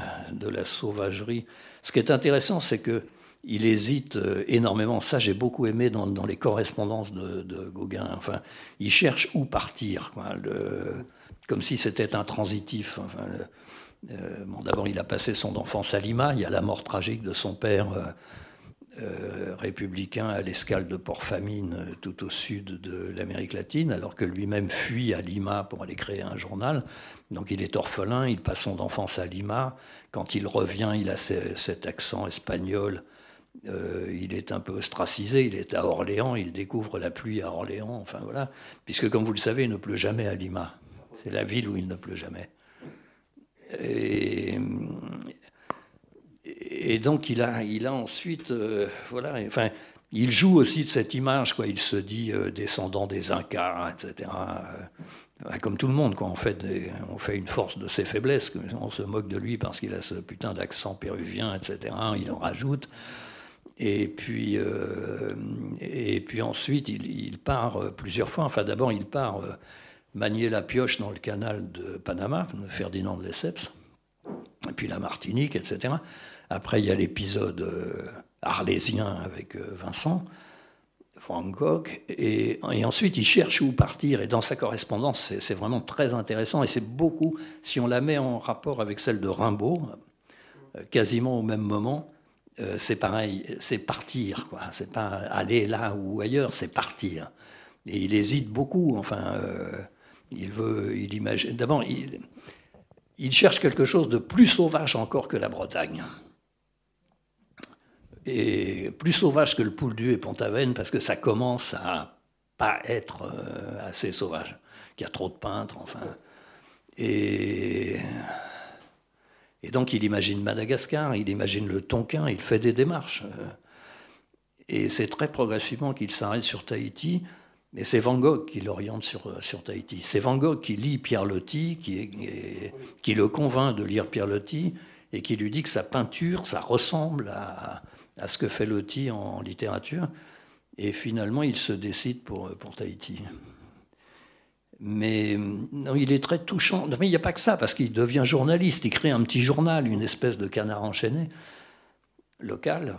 la sauvagerie. Ce qui est intéressant, c'est que il hésite euh, énormément. Ça, j'ai beaucoup aimé dans, les correspondances de, Gauguin. Enfin, il cherche où partir, comme si c'était intransitif. Euh, bon, D'abord, il a passé son enfance à Lima. Il y a la mort tragique de son père. Euh, républicain à l'escale de Port-Famine, tout au sud de l'Amérique latine, alors que lui-même fuit à Lima pour aller créer un journal. Donc il est orphelin, il passe son enfance à Lima. Quand il revient, il a cet accent espagnol. Euh, il est un peu ostracisé, il est à Orléans, il découvre la pluie à Orléans, enfin voilà, puisque comme vous le savez, il ne pleut jamais à Lima. C'est la ville où il ne pleut jamais. Et, donc il a, il a ensuite, euh, voilà, enfin, il joue aussi de cette image, quoi. Il se dit euh, descendant des Incas, etc. Euh, comme tout le monde, quoi. Fait, on fait une force de ses faiblesses. On se moque de lui parce qu'il a ce putain d'accent péruvien, etc. Il en rajoute. Et puis, et puis ensuite, il, part plusieurs fois. Enfin, d'abord, il part manier la pioche dans le canal de Panama, Ferdinand de Lesseps, et puis la Martinique, etc. Après, il y a l'épisode euh, arlésien avec euh, Vincent, Van Gogh, et, ensuite il cherche où partir. Et dans sa correspondance, c'est vraiment très intéressant, et c'est beaucoup, si on la met en rapport avec celle de Rimbaud, euh, quasiment au même moment, c'est pareil, c'est partir, quoi. C'est pas aller là ou ailleurs, c'est partir. Et il hésite beaucoup, enfin, il veut, il imagine. D'abord, il, il cherche quelque chose de plus sauvage encore que la Bretagne et plus sauvage que le Pouldu et Pont-Aven parce que ça commence à pas être euh, assez sauvage, qu'il y a trop de peintres, enfin. Et, et donc il imagine Madagascar, il imagine le Tonkin, il fait des démarches. Euh. Et c'est très progressivement qu'il s'arrête sur Tahiti. Et c'est Van Gogh qui l'oriente sur, sur Tahiti. C'est Van Gogh qui lit Pierre Loti, qui, le convainc de lire Pierre Loti, et qui lui dit que sa peinture, ça ressemble à, ce que fait Loti en littérature. Et finalement, il se décide pour, pour Tahiti. Mais non, il est très touchant. Mais il n'y a pas que ça, parce qu'il devient journaliste. Il crée un petit journal, une espèce de canard enchaîné local.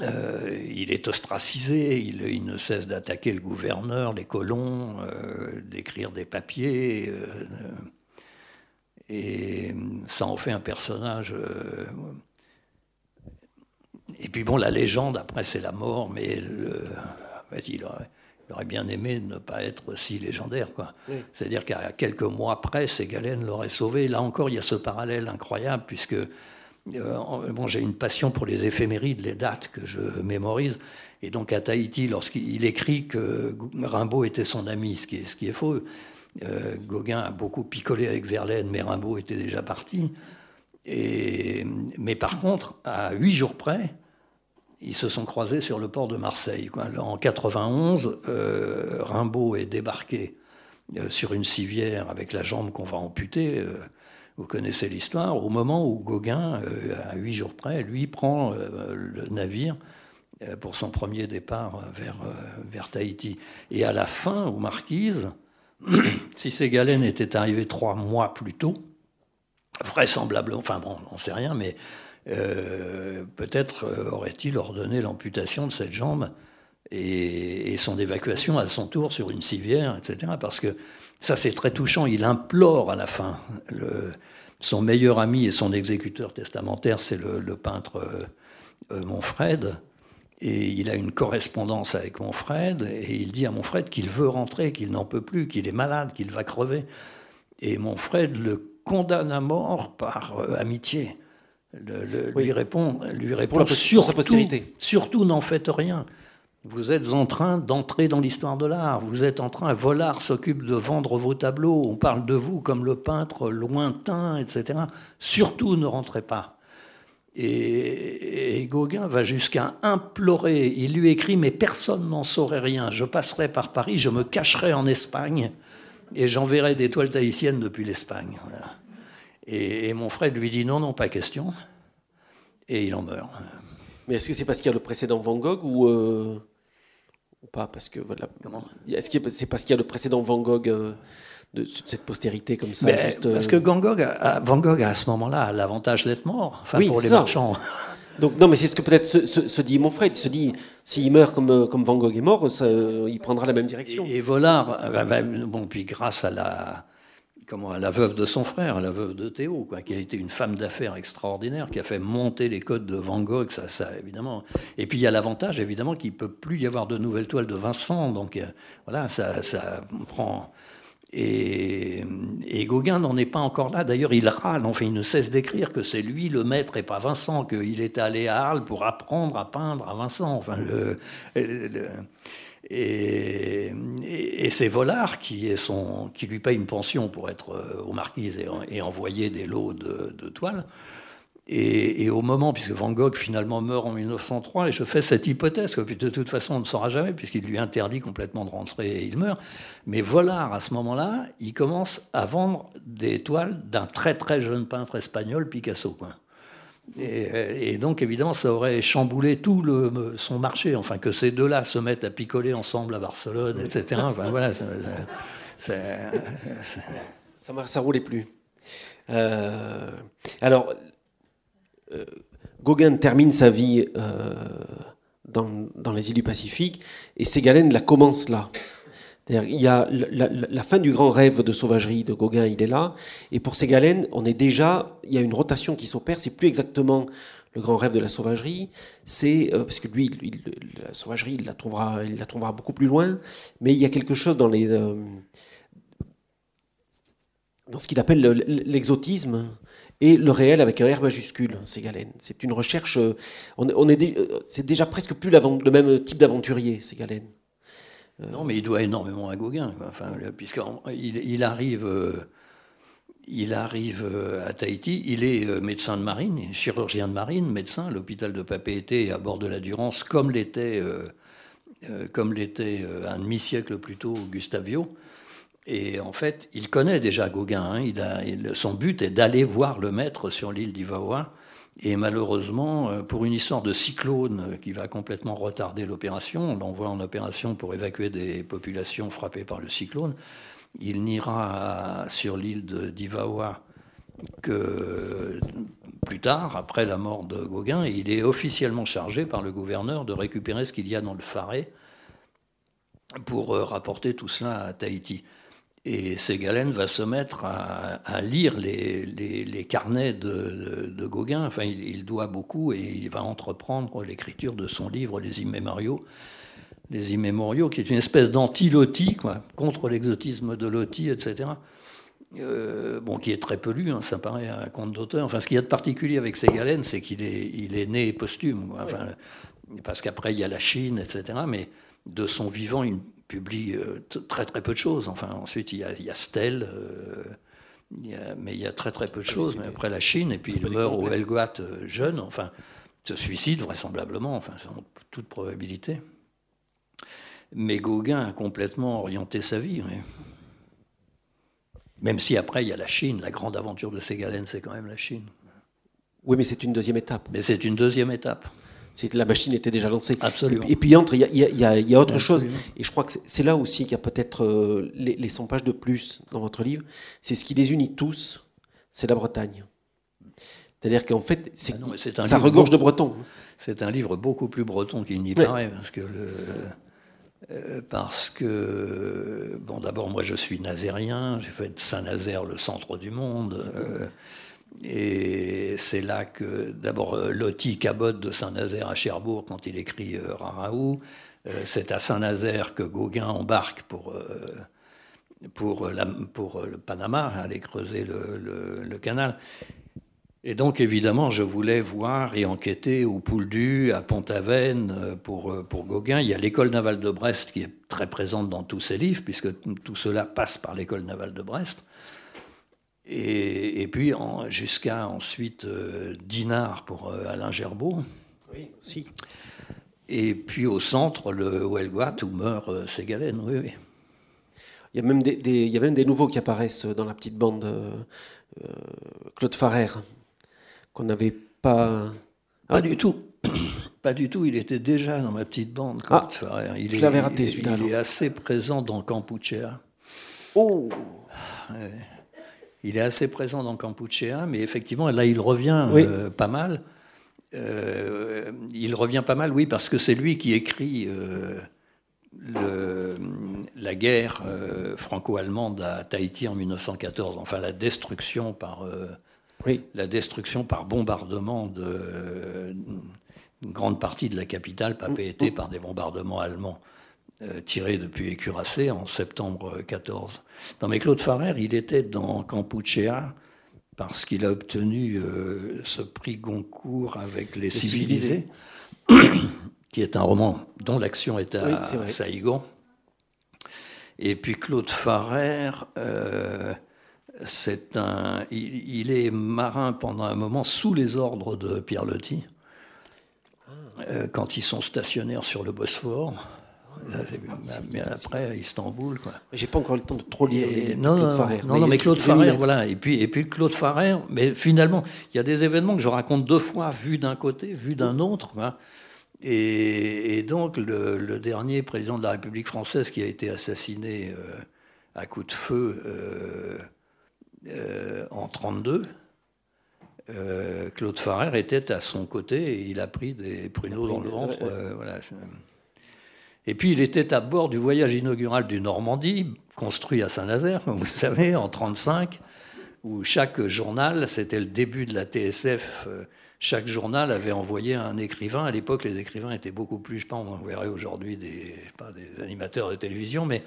Euh, il est ostracisé, il, ne cesse d'attaquer le gouverneur, les colons, euh, d'écrire des papiers. Euh, et ça en fait un personnage et puis bon, la légende, après, c'est la mort, mais le, il, aurait, bien aimé ne pas être si légendaire. quoi. C'est-à-dire qu'à quelques mois près, Ségalène l'aurait sauvé. Là encore, il y a ce parallèle incroyable, puisque euh, bon, j'ai une passion pour les éphémérides, les dates que je mémorise. Et donc à Tahiti, lorsqu'il écrit que Rimbaud était son ami, ce qui est, ce qui est faux, euh, Gauguin a beaucoup picolé avec Verlaine, mais Rimbaud était déjà parti. Et, mais par contre, à huit jours près, ils se sont croisés sur le port de Marseille. En 91, euh, Rimbaud est débarqué euh, sur une civière avec la jambe qu'on va amputer. Euh, vous connaissez l'histoire. Au moment où Gauguin, à huit jours près, lui prend le navire pour son premier départ vers, vers Tahiti. Et à la fin, aux Marquises, si Ségalène était arrivé trois mois plus tôt, vraisemblablement, enfin bon, on ne sait rien, mais euh, peut-être euh, aurait-il ordonné l'amputation de cette jambe et, son évacuation à son tour sur une civière, etc. Parce que ça, c'est très touchant. Il implore à la fin. Son meilleur ami et son exécuteur testamentaire, c'est le, peintre euh, Monfred. Et il a une correspondance avec Monfred. Et il dit à Monfred qu'il veut rentrer, qu'il n'en peut plus, qu'il est malade, qu'il va crever. Et Monfred le condamne à mort par amitié lui répond, lui répond pour, sa postérité. Surtout, n'en faites rien. Vous êtes en train d'entrer dans l'histoire de l'art. Vous êtes en train, Volard s'occupe de vendre vos tableaux. On parle de vous comme le peintre lointain, etc. Surtout ne rentrez pas. Et, Gauguin va jusqu'à implorer. Il lui écrit Mais personne n'en saurait rien. Je passerai par Paris, je me cacherai en Espagne et j'enverrai des toiles tahitiennes depuis l'Espagne. Et, mon frère lui dit Non, non, pas question. Et il en meurt. Mais est-ce que c'est parce qu'il y a le précédent Van Gogh ou. Euh, ou pas Parce que voilà. Est-ce que c'est parce qu'il y a le précédent Van Gogh euh, de, cette postérité comme ça Parce que Van Gogh, Van Gogh à ce moment-là a l'avantage d'être mort, enfin pour les marchands. Donc non, mais c'est ce que peut-être se, dit mon frère. Il se dit, s'il meurt comme, euh, comme Van Gogh est mort, ça, il prendra la même direction. Et, voilà, bon, puis grâce à la, comment, la veuve de son frère, la veuve de Théo, quoi, qui a été une femme d'affaires extraordinaire, qui a fait monter les codes de Van Gogh, ça, évidemment. Et puis il y a l'avantage, évidemment, qu'il ne peut plus y avoir de nouvelles toiles de Vincent, donc euh, voilà, ça, ça prend. Et, et, Gauguin n'en est pas encore là. D'ailleurs, il râle, enfin, il ne cesse d'écrire que c'est lui le maître et pas Vincent, qu'il est allé à Arles pour apprendre à peindre à Vincent. Enfin, le, et, c'est Volard qui, lui paye une pension pour être euh, aux marquises et, envoyer des lots de, toiles. Et, au moment, puisque Van Gogh finalement meurt en 1903, et je fais cette hypothèse que de toute façon on ne saura jamais, puisqu'il lui interdit complètement de rentrer et il meurt. Mais Volard, à ce moment-là, il commence à vendre des toiles d'un très très jeune peintre espagnol, Picasso. Et, donc, évidemment, ça aurait chamboulé tout son marché. Enfin, que ces deux-là se mettent à picoler ensemble à Barcelone, etc. Enfin, voilà, ça, ça, roulait plus. Euh, alors, euh, Gauguin termine sa vie euh, dans, dans, les îles du Pacifique et Ségalène la commence là. Il y a la, fin du grand rêve de sauvagerie de Gauguin, il est là. Et pour Ségalène, on est déjà, il y a une rotation qui s'opère. C'est plus exactement le grand rêve de la sauvagerie. C'est euh, parce que lui, la sauvagerie, il la trouvera, il la trouvera beaucoup plus loin. Mais il y a quelque chose dans euh, ce qu'il appelle l'exotisme et le réel avec un R majuscule, Ségalène. C'est une recherche. Euh, on, est, c'est déjà presque plus le même type d'aventurier, Ségalène. Non, mais il doit énormément à Gauguin, puisqu'il il arrive, euh, il euh, à Tahiti, il est euh, médecin de marine, chirurgien de marine, médecin, l'hôpital de Papeete à bord de la Durance, comme l'était, un demi-siècle plus tôt Gustavio. Et en fait, il connaît déjà Gauguin. Hein. son but est d'aller voir le maître sur l'île d'Ivaoa et malheureusement, euh, pour une histoire de cyclone qui va complètement retarder l'opération, on l'envoie en opération pour évacuer des populations frappées par le cyclone, il n'ira sur l'île d'Ivaoa que plus tard, après la mort de Gauguin, il est officiellement chargé par le gouverneur de récupérer ce qu'il y a dans le Faré pour euh, rapporter tout cela à Tahiti. Et Ségalène va se mettre à, lire les, carnets de, Gauguin. Enfin, il, doit beaucoup et il va entreprendre l'écriture de son livre Les Immémoriaux. Les Immémoriaux, qui est une espèce d'anti-Loti, contre l'exotisme de Loti, etc. Euh, bon, qui est très peu lu, hein, ça paraît un conte d'auteur. Enfin, ce qu'il y a de particulier avec Ségalène, c'est qu'il est, il est né posthume. Enfin, parce qu'après, il y a la Chine, etc. Mais de son vivant, il publie euh, très très peu de choses. Enfin, ensuite, il y a, il y a Stel, euh, mais il y a très très peu de choses. Mais après la Chine, et puis il meurt au Helgoat euh, jeune, enfin, se suicide vraisemblablement, enfin, sans toute probabilité. Mais Gauguin a complètement orienté sa vie. Même si après, il y a la Chine, la grande aventure de Ségalène, c'est quand même la Chine. Oui, mais c'est une deuxième étape. Mais c'est une deuxième étape la machine était déjà lancée. Absolument. Et, puis entre, il y, a, autre chose. Et je crois que c'est là aussi qu'il y a peut-être euh, les, 100 pages de plus dans votre livre. C'est ce qui les unit tous, c'est la Bretagne. C'est-à-dire qu'en fait, c'est, ah ça regorge de breton. C'est un livre beaucoup plus breton qu'il n'y paraît, parce que euh, parce que, bon, d'abord, moi, je suis nazérien, j'ai fait de Saint-Nazaire le centre du monde. Euh, et c'est là que, d'abord, euh, Loti cabote de Saint-Nazaire à Cherbourg quand il écrit euh, Raraou. Euh, c'est à Saint-Nazaire que Gauguin embarque pour, pour, pour le Panama, aller creuser le, canal. Et donc, évidemment, je voulais voir et enquêter au Pouldu, à Pont-Aven, pour, pour Gauguin. Il y a l'école navale de Brest qui est très présente dans tous ses livres, puisque tout cela passe par l'école navale de Brest. Et, puis, jusqu'à ensuite euh, Dinard pour Alain Gerbeau. Oui, aussi. Et puis au centre, le Huelguat, où meurt Ségalen. Oui, oui. Il y, a même des, il y a même des nouveaux qui apparaissent dans la petite bande. Claude Farrer, qu'on n'avait pas. Pas du tout. Pas du tout. Il était déjà dans ma petite bande. Ah, il je l'avais raté celui-là. Il, est assez présent dans Campuchea. Oh Il est assez présent dans Campuchea, mais effectivement, là, il revient euh, pas mal. Euh, il revient pas mal, oui, parce que c'est lui qui écrit euh, le, la guerre franco-allemande à Tahiti en 1914, enfin la destruction par oui. la destruction par bombardement de une grande partie de la capitale, Papeete, par des bombardements allemands tirés depuis Écuracé en septembre 14. Dans mes Claude Farrer, il était dans Campuchea parce qu'il a obtenu euh, ce prix Goncourt avec Les, civilisés, qui est un roman dont l'action est à Saïgon. Et puis Claude Farrer, euh, c'est un, il, est marin pendant un moment sous les ordres de Pierre Loti, euh, quand ils sont stationnaires sur le Bosphore. Mais après, Istanbul. Quoi. J'ai pas encore le temps de trop lire non, Claude Farrer. Non, mais non, mais Claude Farrer, voilà. Et puis, et puis Claude Farrer, mais finalement, il y a des événements que je raconte deux fois, vus d'un côté, vus d'un autre. Et, donc, le, dernier président de la République française qui a été assassiné euh, à coup de feu. Euh, euh, en 1932, euh, Claude Farrer était à son côté et il a pris des pruneaux dans le ventre. Euh, et puis il était à bord du voyage inaugural du Normandie, construit à Saint-Nazaire, comme vous savez, en 1935, où chaque journal, c'était le début de la TSF chaque journal avait envoyé un écrivain. À l'époque, les écrivains étaient beaucoup plus, je pense, on verrait aujourd'hui des, des animateurs de télévision, mais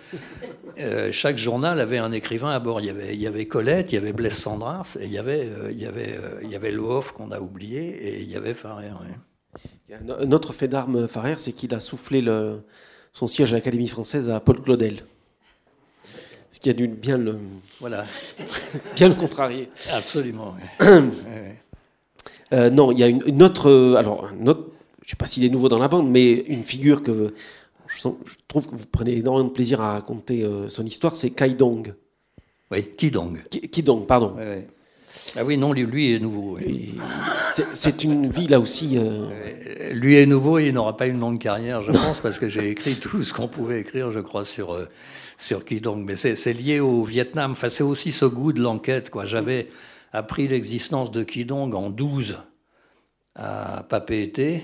euh, chaque journal avait un écrivain à bord. Il y avait, Colette, il y avait Blaise Sandras, et il y avait, euh, il avait, euh, avait qu'on a oublié, et il y avait Farrer. Un autre fait d'arme, Farrer, c'est qu'il a soufflé le, son siège à l'Académie française à Paul Claudel. Ce qui a dû bien le, voilà. bien le contrarier. Absolument. Euh, non, il y a une, autre. Euh, alors, je ne sais pas s'il est nouveau dans la bande, mais une figure que je, trouve que vous prenez énormément de plaisir à raconter euh, son histoire, c'est Kai Dong. Oui, Kidong. Kidong, pardon. Oui, Ah oui, non, lui, est nouveau. C'est une vie là aussi. Lui est nouveau et il n'aura pas une longue carrière, je pense, parce que j'ai écrit tout ce qu'on pouvait écrire, je crois, sur, sur Kidong. Mais c'est lié au Vietnam. Enfin, c'est aussi ce goût de l'enquête. J'avais appris l'existence de Kidong en 12 à Papeete.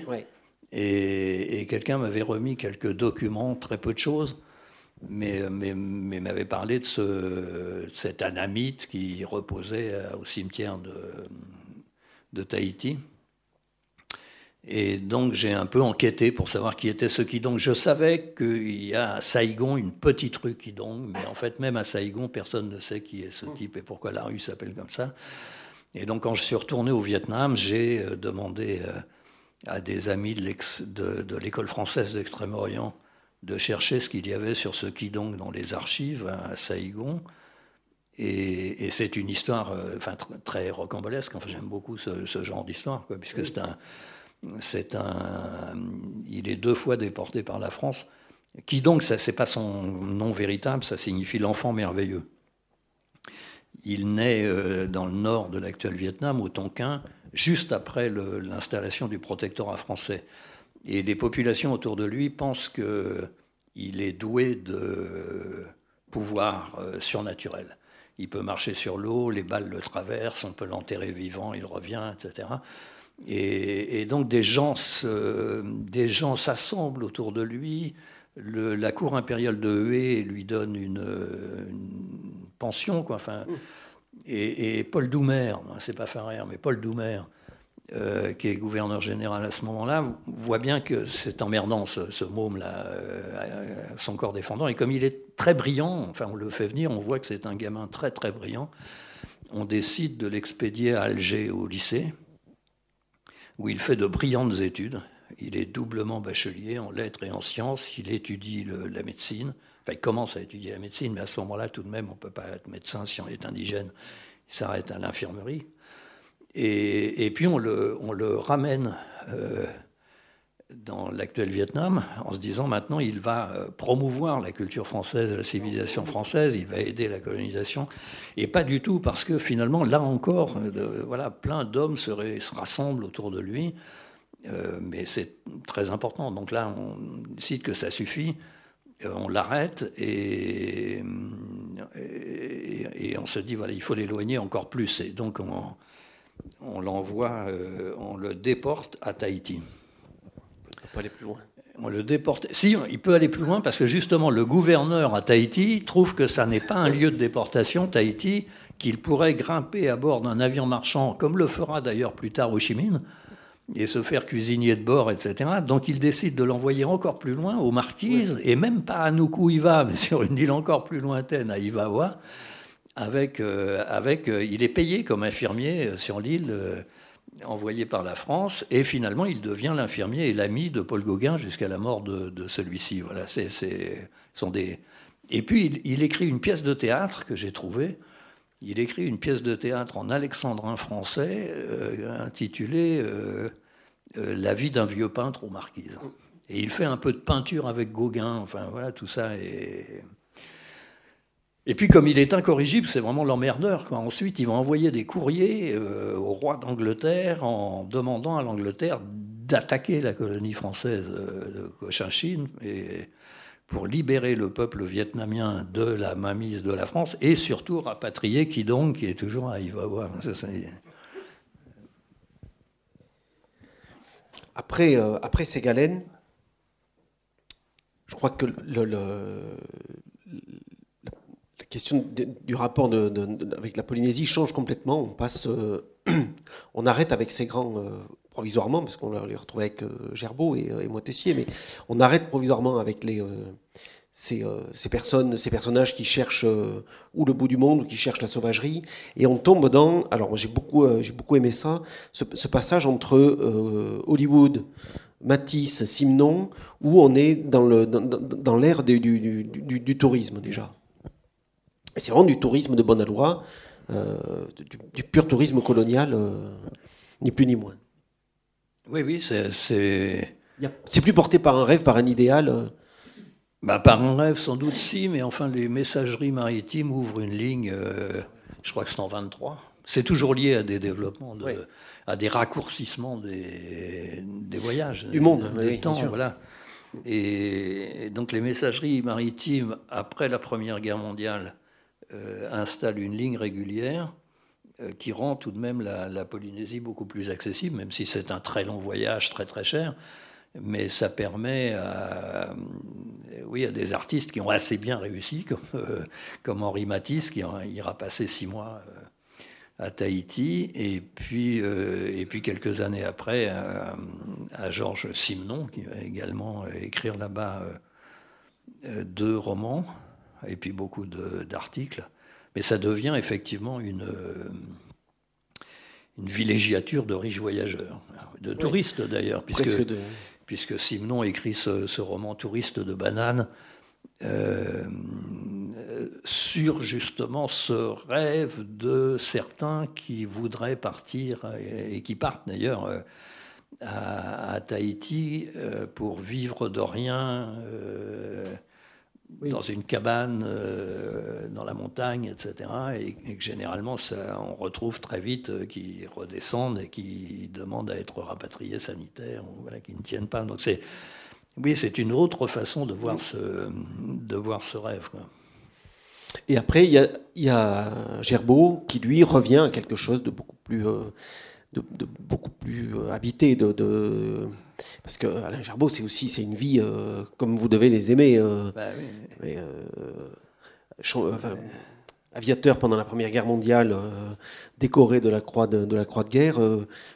Et, quelqu'un m'avait remis quelques documents, très peu de choses, mais, mais, m'avait parlé de, ce, cet anamite qui reposait au cimetière de, de Tahiti. Et donc j'ai un peu enquêté pour savoir qui était ce Kidong. Je savais qu'il y a à Saigon une petite rue Kidong, mais en fait même à Saigon, personne ne sait qui est ce type et pourquoi la rue s'appelle comme ça. Et donc quand je suis retourné au Vietnam, j'ai euh, demandé euh, à des amis de l'école française d'Extrême-Orient de chercher ce qu'il y avait sur ce Kidong dans les archives à Saigon. Et, c'est une histoire euh, enfin, très rocambolesque. Enfin, J'aime beaucoup ce, ce genre d'histoire, puisque c'est un c'est un, il est deux fois déporté par la France. Qui donc, ça c'est pas son nom véritable, ça signifie l'enfant merveilleux. Il naît euh, dans le nord de l'actuel Vietnam, au Tonkin, juste après l'installation du protectorat français. Et les populations autour de lui pensent qu'il est doué de pouvoirs euh, surnaturels. Il peut marcher sur l'eau, les balles le traversent, on peut l'enterrer vivant, il revient, etc. Et, donc des gens, des gens s'assemblent autour de lui. la cour impériale de Hué lui donne une, pension, quoi. Enfin, et, Paul Doumer, c'est pas Farrer, mais Paul Doumer, euh, qui est gouverneur général à ce moment-là, voit bien que c'est emmerdant ce, môme-là, euh, son corps défendant. Et comme il est très brillant, enfin on le fait venir, on voit que c'est un gamin très très brillant on décide de l'expédier à Alger au lycée, où il fait de brillantes études. Il est doublement bachelier en lettres et en sciences. Il étudie la médecine. Enfin, il commence à étudier la médecine, mais à ce moment-là, tout de même, on ne peut pas être médecin si on est indigène. Il s'arrête à l'infirmerie. Et, puis, on le, ramène euh, dans l'actuel Vietnam en se disant maintenant, il va euh, promouvoir la culture française, la civilisation française, il va aider la colonisation. Et pas du tout parce que finalement, là encore, voilà, plein d'hommes se, se rassemblent autour de lui. Euh, mais c'est très important. Donc là, on cite que ça suffit, on l'arrête et, et, on se dit, voilà, il faut l'éloigner encore plus. Et donc on, on l'envoie, euh, on le déporte à Tahiti. On peut aller plus loin. On le déporte. Si, il peut aller plus loin parce que justement, le gouverneur à Tahiti trouve que ça n'est pas un lieu de déportation, Tahiti, qu'il pourrait grimper à bord d'un avion marchand, comme le fera d'ailleurs plus tard Ho Chi Minh, et se faire cuisinier de bord, etc. Donc il décide de l'envoyer encore plus loin, aux Marquises, et même pas à Nuku-Iva, mais sur une île encore plus lointaine, à Ivawa, avec, euh, avec euh, il est payé comme infirmier euh, sur l'île, envoyé par la France, et finalement il devient l'infirmier et l'ami de Paul Gauguin jusqu'à la mort de, celui-ci. Voilà, c'est, sont des... Et puis il, écrit une pièce de théâtre que j'ai trouvée, il écrit une pièce de théâtre en alexandrin français intitulée La vie d'un vieux peintre aux marquises. Et il fait un peu de peinture avec Gauguin, enfin voilà, tout ça. Et, et puis comme il est incorrigible, c'est vraiment l'emmerdeur. Ensuite, il va envoyer des courriers au roi d'Angleterre en demandant à l'Angleterre d'attaquer la colonie française de Cochinchine. Pour libérer le peuple vietnamien de la mainmise de la France et surtout rapatrier Kidong qui est toujours à Ivawa. Après, euh, après Ségalène, je crois que le, question du rapport avec la Polynésie change complètement. On passe, euh, on arrête avec ces grands euh, provisoirement, parce qu'on les retrouvait avec euh, et, euh, et, mais on arrête provisoirement avec ces, personnes, ces personnages qui cherchent ou le bout du monde ou qui cherchent la sauvagerie, et on tombe dans, alors j'ai beaucoup, j'ai beaucoup aimé ça, ce, passage entre Hollywood, Matisse, Simon, où on est dans l'ère du, tourisme déjà. C'est vraiment du tourisme de bonne loi, du, pur tourisme colonial, ni plus ni moins. Oui, oui, c'est. C'est plus porté par un rêve, par un idéal euh. bah, Par un rêve, sans doute, si, mais enfin, les messageries maritimes ouvrent une ligne, euh, je crois que c'est en 23. C'est toujours lié à des développements, à des raccourcissements des, des voyages. Du monde, des temps, voilà. Et donc les messageries maritimes, après la Première Guerre mondiale, euh, installent une ligne régulière euh, qui rend tout de même la, Polynésie beaucoup plus accessible, même si c'est un très long voyage, très très cher. Mais ça permet à, euh, oui, à des artistes qui ont assez bien réussi, comme, comme Henri Matisse, qui ira passer six mois à Tahiti, et puis, et puis quelques années après à, à Georges Simenon, qui va également écrire là-bas deux romans, et puis beaucoup d'articles. Mais ça devient effectivement une, euh, une villégiature de riches voyageurs, de touristes d'ailleurs, puisque, puisque Simenon écrit ce, roman Touriste de banane euh, sur justement ce rêve de certains qui voudraient partir et, qui partent d'ailleurs euh, à, Tahiti pour vivre de rien dans une cabane euh, dans la montagne, etc. Et, que généralement, ça, on retrouve très vite euh, qui redescendent et qui demandent à être rapatriés sanitaires, ou voilà, qui ne tiennent pas. Donc c'est, oui, c'est une autre façon de voir ce, de voir ce rêve. Et après, il y a, y a, Gerbeau qui, lui, revient à quelque chose de beaucoup plus, euh, de, beaucoup plus habité, de, de parce que Alain Gerbeau, c'est aussi c'est une vie euh, comme vous devez les aimer. Euh, bah euh, aviateur pendant la Première Guerre mondiale, décoré de la croix de, la croix de guerre,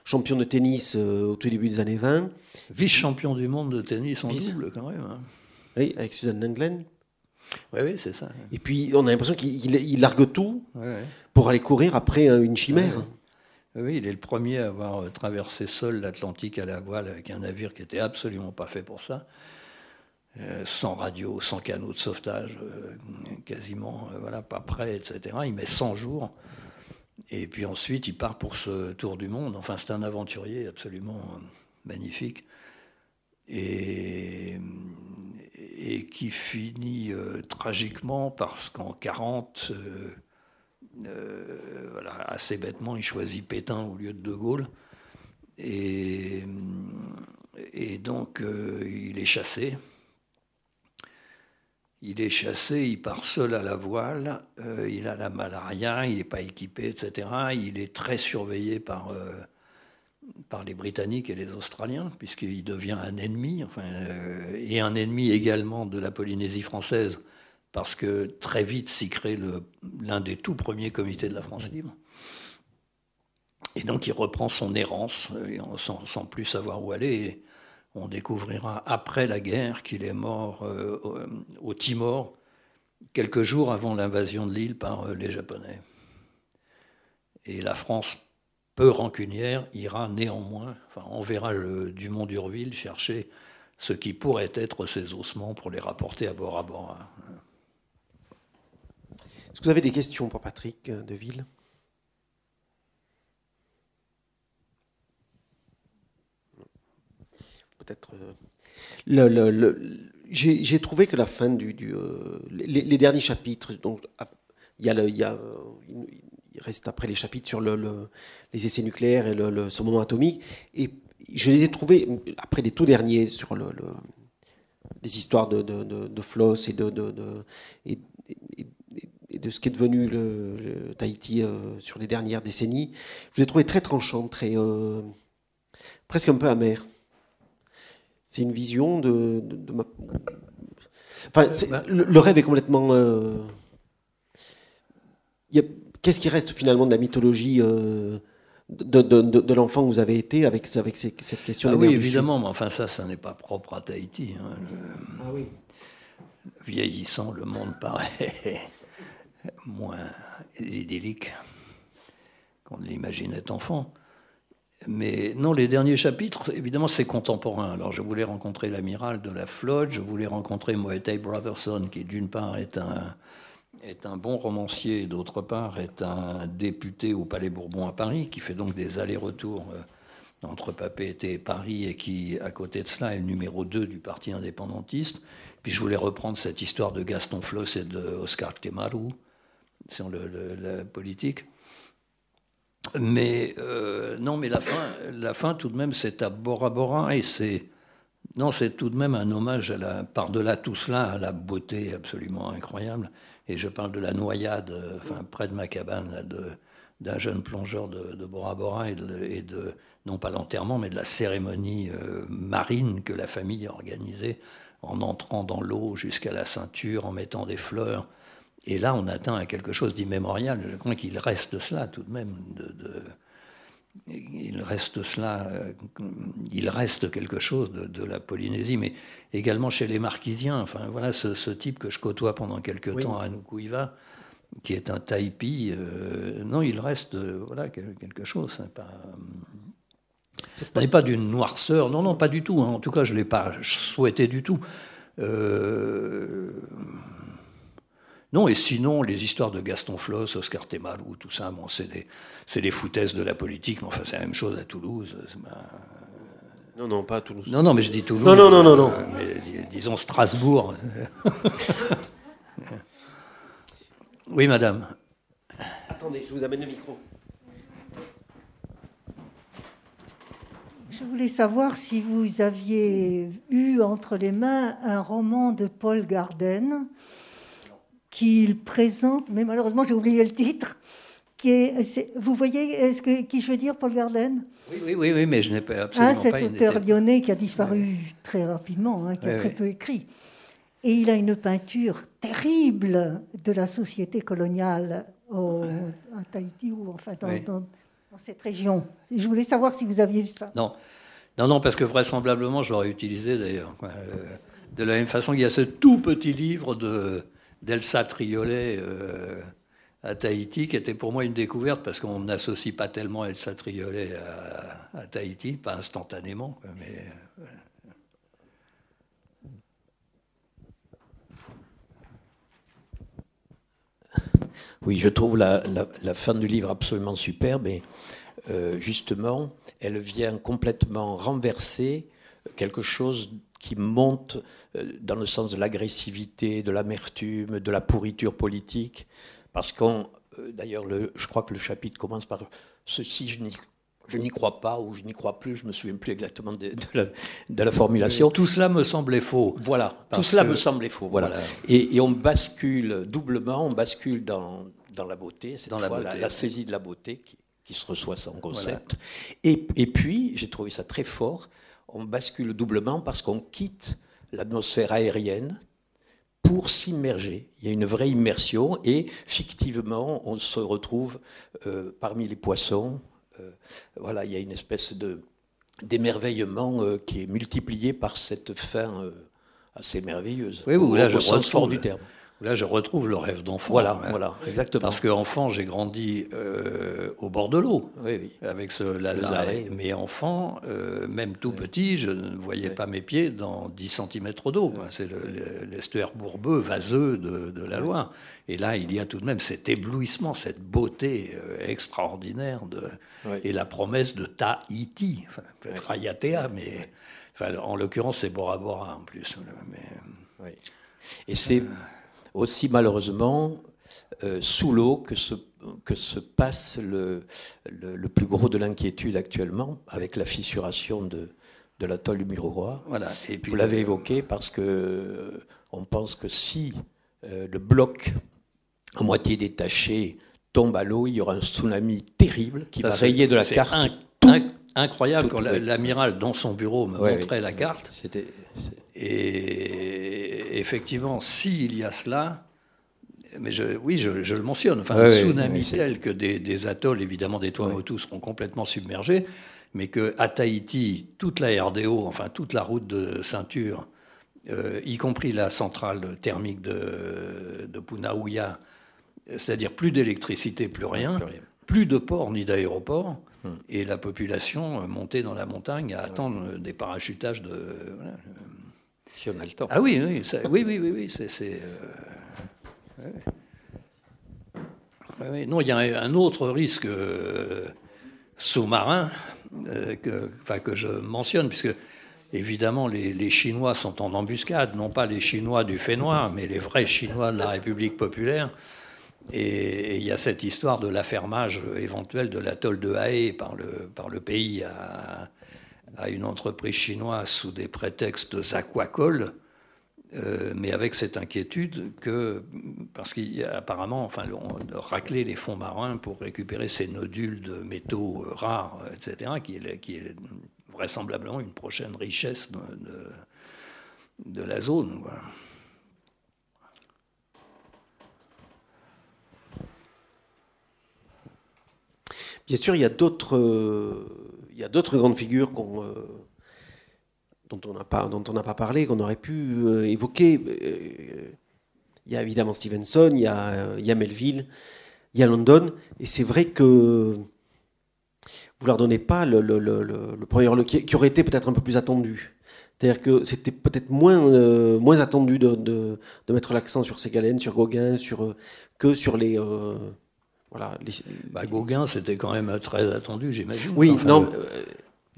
champion de tennis au tout début des années 20. Vice-champion du monde de tennis en double, quand même. Hein. Oui, avec Suzanne Lenglen. Oui, oui, c'est ça. Et puis, on a l'impression qu'il largue tout pour aller courir après euh, une chimère. Oui, il est le premier à avoir euh, traversé seul l'Atlantique à la voile avec un navire qui n'était absolument pas fait pour ça. Euh, sans radio, sans canot de sauvetage, quasiment, voilà, pas prêt, etc. Il met 100 jours. Et puis ensuite, il part pour ce tour du monde. Enfin, c'est un aventurier absolument magnifique. Et et qui finit euh, tragiquement parce qu'en 40, euh, euh, voilà, assez bêtement, il choisit Pétain au lieu de De Gaulle. Et, donc, il est chassé. Il est chassé, il part seul à la voile, il a la malaria, il n'est pas équipé, etc. Il est très surveillé par par les Britanniques et les Australiens, puisqu'il devient un ennemi, enfin, euh, et un ennemi également de la Polynésie française, parce que très vite s'y crée l'un des tout premiers comités de la France libre. Et donc il reprend son errance, euh, sans, plus savoir où aller. On découvrira après la guerre qu'il est mort euh, au, Timor, quelques jours avant l'invasion de l'île par les Japonais. Et la France peu rancunière, ira néanmoins, enfin, on verra le Dumont d'Urville chercher ce qui pourrait être ses ossements pour les rapporter à Bora Bora. Est-ce que vous avez des questions pour Patrick Deville Peut-être. Euh, j'ai trouvé que la fin du. Euh, les, derniers chapitres, donc, il y a, le, il reste après les chapitres sur le, les essais nucléaires et le, ce moment atomique. Et je les ai trouvés, après les tout derniers, sur le, les histoires de, Floss et de, de ce qui est devenu le, Tahiti euh, sur les dernières décennies, je les ai trouvés très tranchants, très, euh, presque un peu amers. C'est une vision de, ma... Enfin, bah le, rêve est complètement... Euh, a qu'est-ce qui reste finalement de la mythologie euh, de, l'enfant que vous avez été avec, avec cette question ah Oui, évidemment, mais enfin ça, ça n'est pas propre à Tahiti. Hein, ah oui. Vieillissant, le monde paraît moins idyllique qu'on l'imaginait enfant. Mais non, les derniers chapitres, évidemment, c'est contemporain. Alors, je voulais rencontrer l'amiral de la flotte, je voulais rencontrer Moetei Brotherson, qui d'une part est un, est un bon romancier d'autre part est un député au Palais Bourbon à Paris, qui fait donc des allers-retours euh, entre Papeete et Paris et qui, à côté de cela, est le numéro 2 du parti indépendantiste. Puis je voulais reprendre cette histoire de Gaston Floss et de Oscar Temaru sur la politique. Mais euh, non, mais la fin, la fin tout de même, c'est à Bora Bora et c'est non, c'est tout de même un hommage à la, par-delà tout cela, à la beauté absolument incroyable et je parle de la noyade, euh, enfin, près de ma cabane, d'un jeune plongeur de, Bora Bora et de, non pas l'enterrement, mais de la cérémonie euh, marine que la famille a organisée en entrant dans l'eau jusqu'à la ceinture, en mettant des fleurs. Et là, on atteint à quelque chose d'immémorial. Je crois qu'il reste cela tout de même de il reste cela, euh, il reste quelque chose de, la Polynésie, mais également chez les Marquisiens. Enfin, voilà ce, type que je côtoie pendant quelques temps à Nukuiva, qui est un Taipi. Euh, non, il reste euh, voilà quelque chose. Hein, pas, n'est pas d'une noirceur. Non, non, pas du tout. Hein. En tout cas, je l'ai pas souhaité du tout. Non, et sinon, les histoires de Gaston Floss, Oscar ou tout ça, bon, c'est des, des, foutaises de la politique, mais enfin, c'est la même chose à Toulouse. Non, non, pas à Toulouse. Non, non, mais je dis Toulouse. Non, non, non, non. non. Euh, mais, disons Strasbourg. oui, madame. Attendez, je vous amène le micro. Je voulais savoir si vous aviez eu entre les mains un roman de Paul Garden qu'il présente, mais malheureusement j'ai oublié le titre. Qui est, vous voyez ce que, qui je veux dire, Paul Garden oui, oui, oui, mais je n'ai pas absolument ah, Cet auteur lyonnais qui a disparu très rapidement, hein, qui a très peu écrit. Et il a une peinture terrible de la société coloniale au, à Tahiti ou enfin dans, dans, cette région. Je voulais savoir si vous aviez vu ça. Non, non, non, parce que vraisemblablement je l'aurais utilisé d'ailleurs. De la même façon qu'il y a ce tout petit livre de d'Elsa Triolet à Tahiti, qui était pour moi une découverte parce qu'on n'associe pas tellement Elsa Triolet à, Tahiti, pas instantanément. Mais, Oui, je trouve la, fin du livre absolument superbe et euh, justement, elle vient complètement renverser quelque chose qui monte euh, dans le sens de l'agressivité, de l'amertume, de la pourriture politique. Parce qu'on, euh, d'ailleurs, je crois que le chapitre commence par ceci, je n'y crois pas ou je n'y crois plus, je me souviens plus exactement de, la, formulation. tout cela me semblait faux. Voilà, tout cela me semblait faux. Voilà. Et, on bascule doublement, on bascule dans, dans la beauté, c'est dans la, la, saisie de la beauté qui, qui se reçoit sans concept. Et, et, puis, j'ai trouvé ça très fort, on bascule doublement parce qu'on quitte l'atmosphère aérienne pour s'immerger. Il y a une vraie immersion et fictivement, on se retrouve euh, parmi les poissons. Euh, voilà, il y a une espèce de d'émerveillement euh, qui est multiplié par cette fin assez merveilleuse. Oui, oui, là, au, je sens fort du terme. Là, je retrouve le rêve d'enfant. Voilà, voilà, exactement. Parce qu'enfant, j'ai grandi euh, au bord de l'eau, avec ce Lazare. Mais enfant, euh, même tout petit, je ne voyais pas mes pieds dans 10 cm d'eau. C'est l'estuaire bourbeux, vaseux de, la Loire. Et là, il y a tout de même cet éblouissement, cette beauté euh, extraordinaire de, et la promesse de Tahiti. Enfin, peut-être Ayatea, mais en l'occurrence, c'est Bora Bora en plus. Mais, Et c'est aussi malheureusement euh, sous l'eau que se, que se passe le, le, plus gros de l'inquiétude actuellement avec la fissuration de, de l'atoll du Miroir. Voilà. Et puis, Vous l'avez évoqué parce que euh, on pense que si euh, le bloc à moitié détaché tombe à l'eau, il y aura un tsunami terrible qui va rayer de la carte. incroyable quand l'amiral dans son bureau me montrait la carte. C'était et effectivement, s'il y a cela, mais je, oui, je, le mentionne, enfin, un tsunami tel que des, atolls, évidemment des Tuamotu, seront complètement submergés, mais qu'à Tahiti, toute la RDO, enfin toute la route de ceinture, euh, y compris la centrale thermique de, de Punaouia, c'est-à-dire plus d'électricité, plus rien, plus, de port ni d'aéroport, hmm. et la population montée dans la montagne à attendre des parachutages de. Si on a le temps. Ah oui, oui, oui, oui, oui, c'est. Euh, non, il y a un autre risque euh, sous-marin euh, que, que je mentionne, puisque évidemment les, Chinois sont en embuscade, non pas les Chinois du fait noir, mais les vrais Chinois de la République populaire. Et, il y a cette histoire de l'affermage éventuel de l'atoll de Hae par le, par le pays à, à une entreprise chinoise sous des prétextes aquacoles, euh, mais avec cette inquiétude que, parce qu'apparemment, enfin, on racler les fonds marins pour récupérer ces nodules de métaux euh, rares, etc., qui est, vraisemblablement une prochaine richesse de, la zone. Bien sûr, il y a d'autres il y a d'autres grandes figures euh, dont on n'a pas, parlé, qu'on aurait pu euh, évoquer. Euh, il y a évidemment Stevenson, il y a, il Melville, il y a London, et c'est vrai que vous leur donnez pas le, le, premier qui, qui, aurait été peut-être un peu plus attendu. C'est-à-dire que c'était peut-être moins, moins attendu de, mettre l'accent sur Ségalen, sur Gauguin, sur, que sur les, voilà, bah, Gauguin, c'était quand même très attendu, j'imagine. Oui, non. Euh,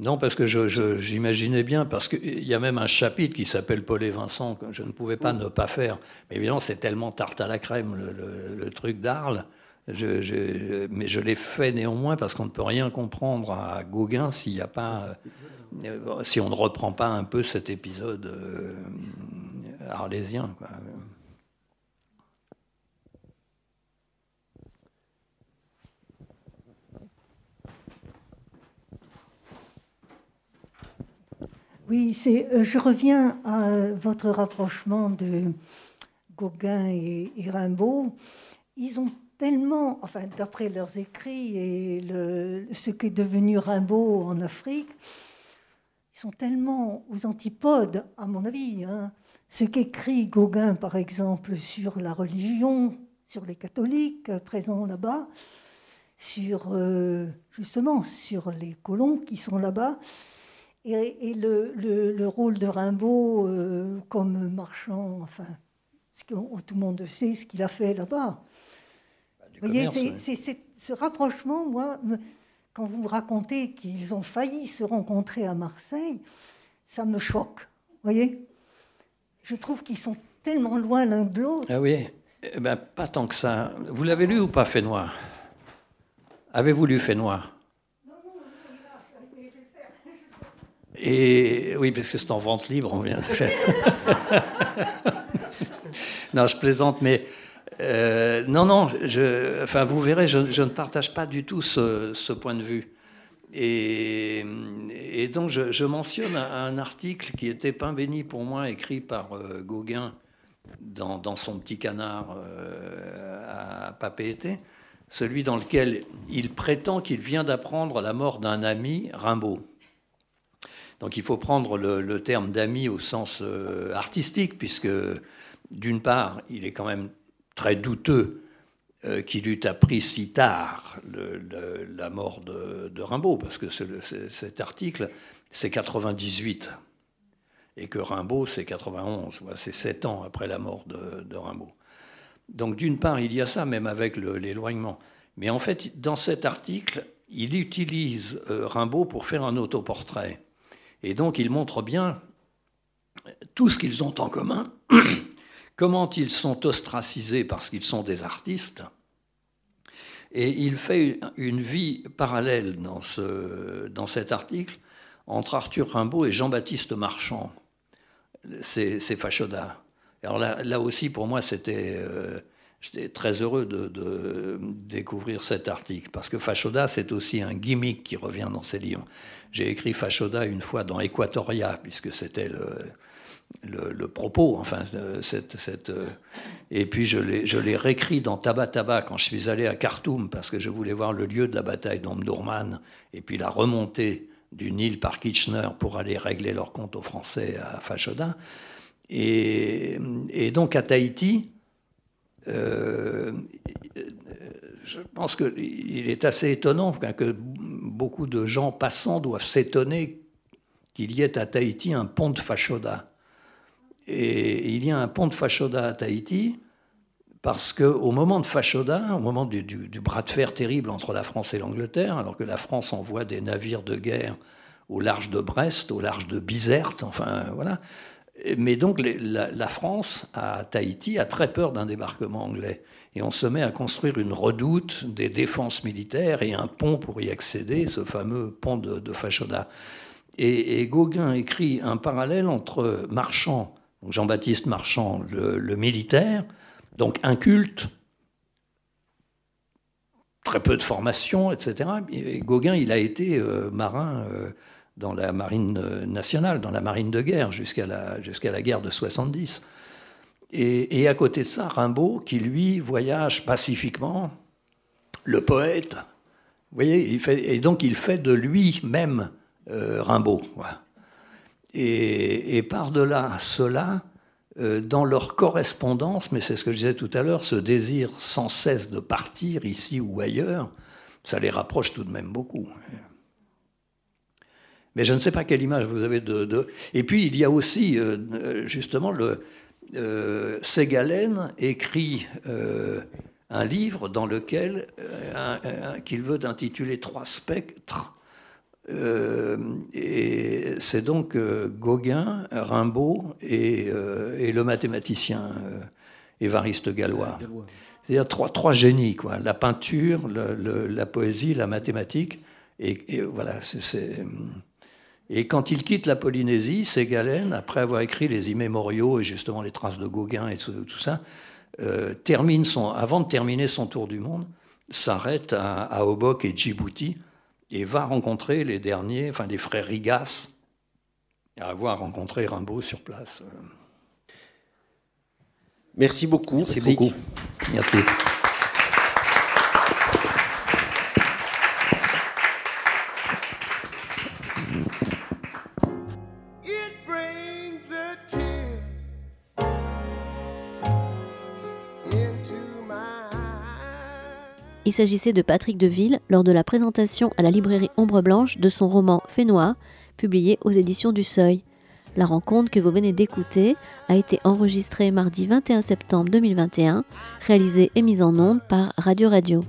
non, parce que j'imaginais bien, parce qu'il y a même un chapitre qui s'appelle Paul et Vincent, que je ne pouvais pas ne pas faire. Mais évidemment, c'est tellement tarte à la crème, le, truc d'Arles. mais je l'ai fait néanmoins parce qu'on ne peut rien comprendre à Gauguin s'il n'y a pas, euh, si on ne reprend pas un peu cet épisode euh, arlésien. Oui, euh, je reviens à votre rapprochement de Gauguin et, Rimbaud. Ils ont tellement, enfin, d'après leurs écrits et ce qu'est devenu Rimbaud en Afrique, ils sont tellement aux antipodes, à mon avis, hein, ce qu'écrit Gauguin, par exemple, sur la religion, sur les catholiques présents là-bas, sur euh, justement sur les colons qui sont là-bas, et, le, rôle de Rimbaud euh, comme marchand, enfin, ce que tout le monde sait ce qu'il a fait là-bas. Bah, vous voyez, c'est ce rapprochement, moi, quand vous me racontez qu'ils ont failli se rencontrer à Marseille, ça me choque. Vous voyez Je trouve qu'ils sont tellement loin l'un de l'autre. Ah oui, eh ben, pas tant que ça. Vous l'avez lu ou pas, Fait Noir Avez-vous lu Fait Noir Et oui, parce que c'est en vente libre, on vient de faire. non, je plaisante, mais euh, non, non, je, enfin, vous verrez, je, ne partage pas du tout ce, point de vue. Et, donc, je, mentionne un, article qui était pain béni pour moi, écrit par euh, Gauguin dans, son petit canard euh, à Papété, celui dans lequel il prétend qu'il vient d'apprendre la mort d'un ami, Rimbaud. Donc il faut prendre le, terme d'ami au sens euh, artistique, puisque d'une part, il est quand même très douteux euh, qu'il eût appris si tard la mort de, Rimbaud, parce que cet article, c'est 98, et que Rimbaud, c'est 91, c'est sept ans après la mort de, Rimbaud. Donc d'une part, il y a ça, même avec l'éloignement. Mais en fait, dans cet article, il utilise euh, Rimbaud pour faire un autoportrait. Et donc il montre bien tout ce qu'ils ont en commun, comment ils sont ostracisés parce qu'ils sont des artistes. Et il fait une vie parallèle dans, ce, dans cet article entre Arthur Rimbaud et Jean-Baptiste Marchand. C'est Fachoda. Alors là, aussi, pour moi. Euh, J'étais très heureux de, découvrir cet article, parce que Fachoda, c'est aussi un gimmick qui revient dans ses livres. J'ai écrit Fachoda une fois dans Equatoria, puisque c'était le, propos, enfin, cette, cette, et puis je l'ai réécrit dans Taba Taba quand je suis allé à Khartoum, parce que je voulais voir le lieu de la bataille d'Omdurman, et puis la remontée du Nil par Kitchener pour aller régler leur compte aux Français à Fachoda. Et, et donc à Tahiti, euh, je pense qu'il est assez étonnant que beaucoup de gens passants doivent s'étonner qu'il y ait à Tahiti un pont de Fachoda. Et il y a un pont de Fachoda à Tahiti parce qu'au moment de Fachoda, au moment du, bras de fer terrible entre la France et l'Angleterre, alors que la France envoie des navires de guerre au large de Brest, au large de Bizerte, enfin voilà, mais donc la, France, à Tahiti, a très peur d'un débarquement anglais. Et on se met à construire une redoute, des défenses militaires et un pont pour y accéder, ce fameux pont de, Fachoda. Et, Gauguin écrit un parallèle entre Marchand, Jean-Baptiste Marchand, le, militaire, donc inculte, très peu de formation, etc. Et Gauguin, il a été euh, marin. Euh, dans la marine euh, nationale, dans la marine de guerre, jusqu'à la, jusqu'à la guerre de 70. Et, à côté de ça, Rimbaud, qui lui voyage pacifiquement, le poète, vous voyez, et donc il fait de lui-même euh, Rimbaud. Et, et par-delà cela, euh, dans leur correspondance, mais c'est ce que je disais tout à l'heure, ce désir sans cesse de partir ici ou ailleurs, ça les rapproche tout de même beaucoup. Mais je ne sais pas quelle image vous avez de. Et puis il y a aussi euh, justement le euh, Ségalen écrit euh, un livre dans lequel qu'il veut intituler Trois spectres. et c'est donc Gauguin, Rimbaud et, le mathématicien Évariste Gallois. C'est-à-dire trois, trois génies, quoi. La peinture, la poésie, la mathématique. Et, et voilà, c'est et quand il quitte la Polynésie, Ségalen, après avoir écrit les immémoriaux et justement les traces de Gauguin et tout, ça, euh, termine son, avant de terminer son tour du monde, s'arrête à, Obok et Djibouti et va rencontrer les derniers, enfin les frères Rigas, à avoir rencontré Rimbaud sur place. Merci beaucoup. Merci beaucoup. Merci. Il s'agissait de Patrick Deville lors de la présentation à la librairie Ombre Blanche de son roman Fait Noir, publié aux éditions du Seuil. La rencontre que vous venez d'écouter a été enregistrée mardi 21 septembre 2021, réalisée et mise en onde par Radio Radio.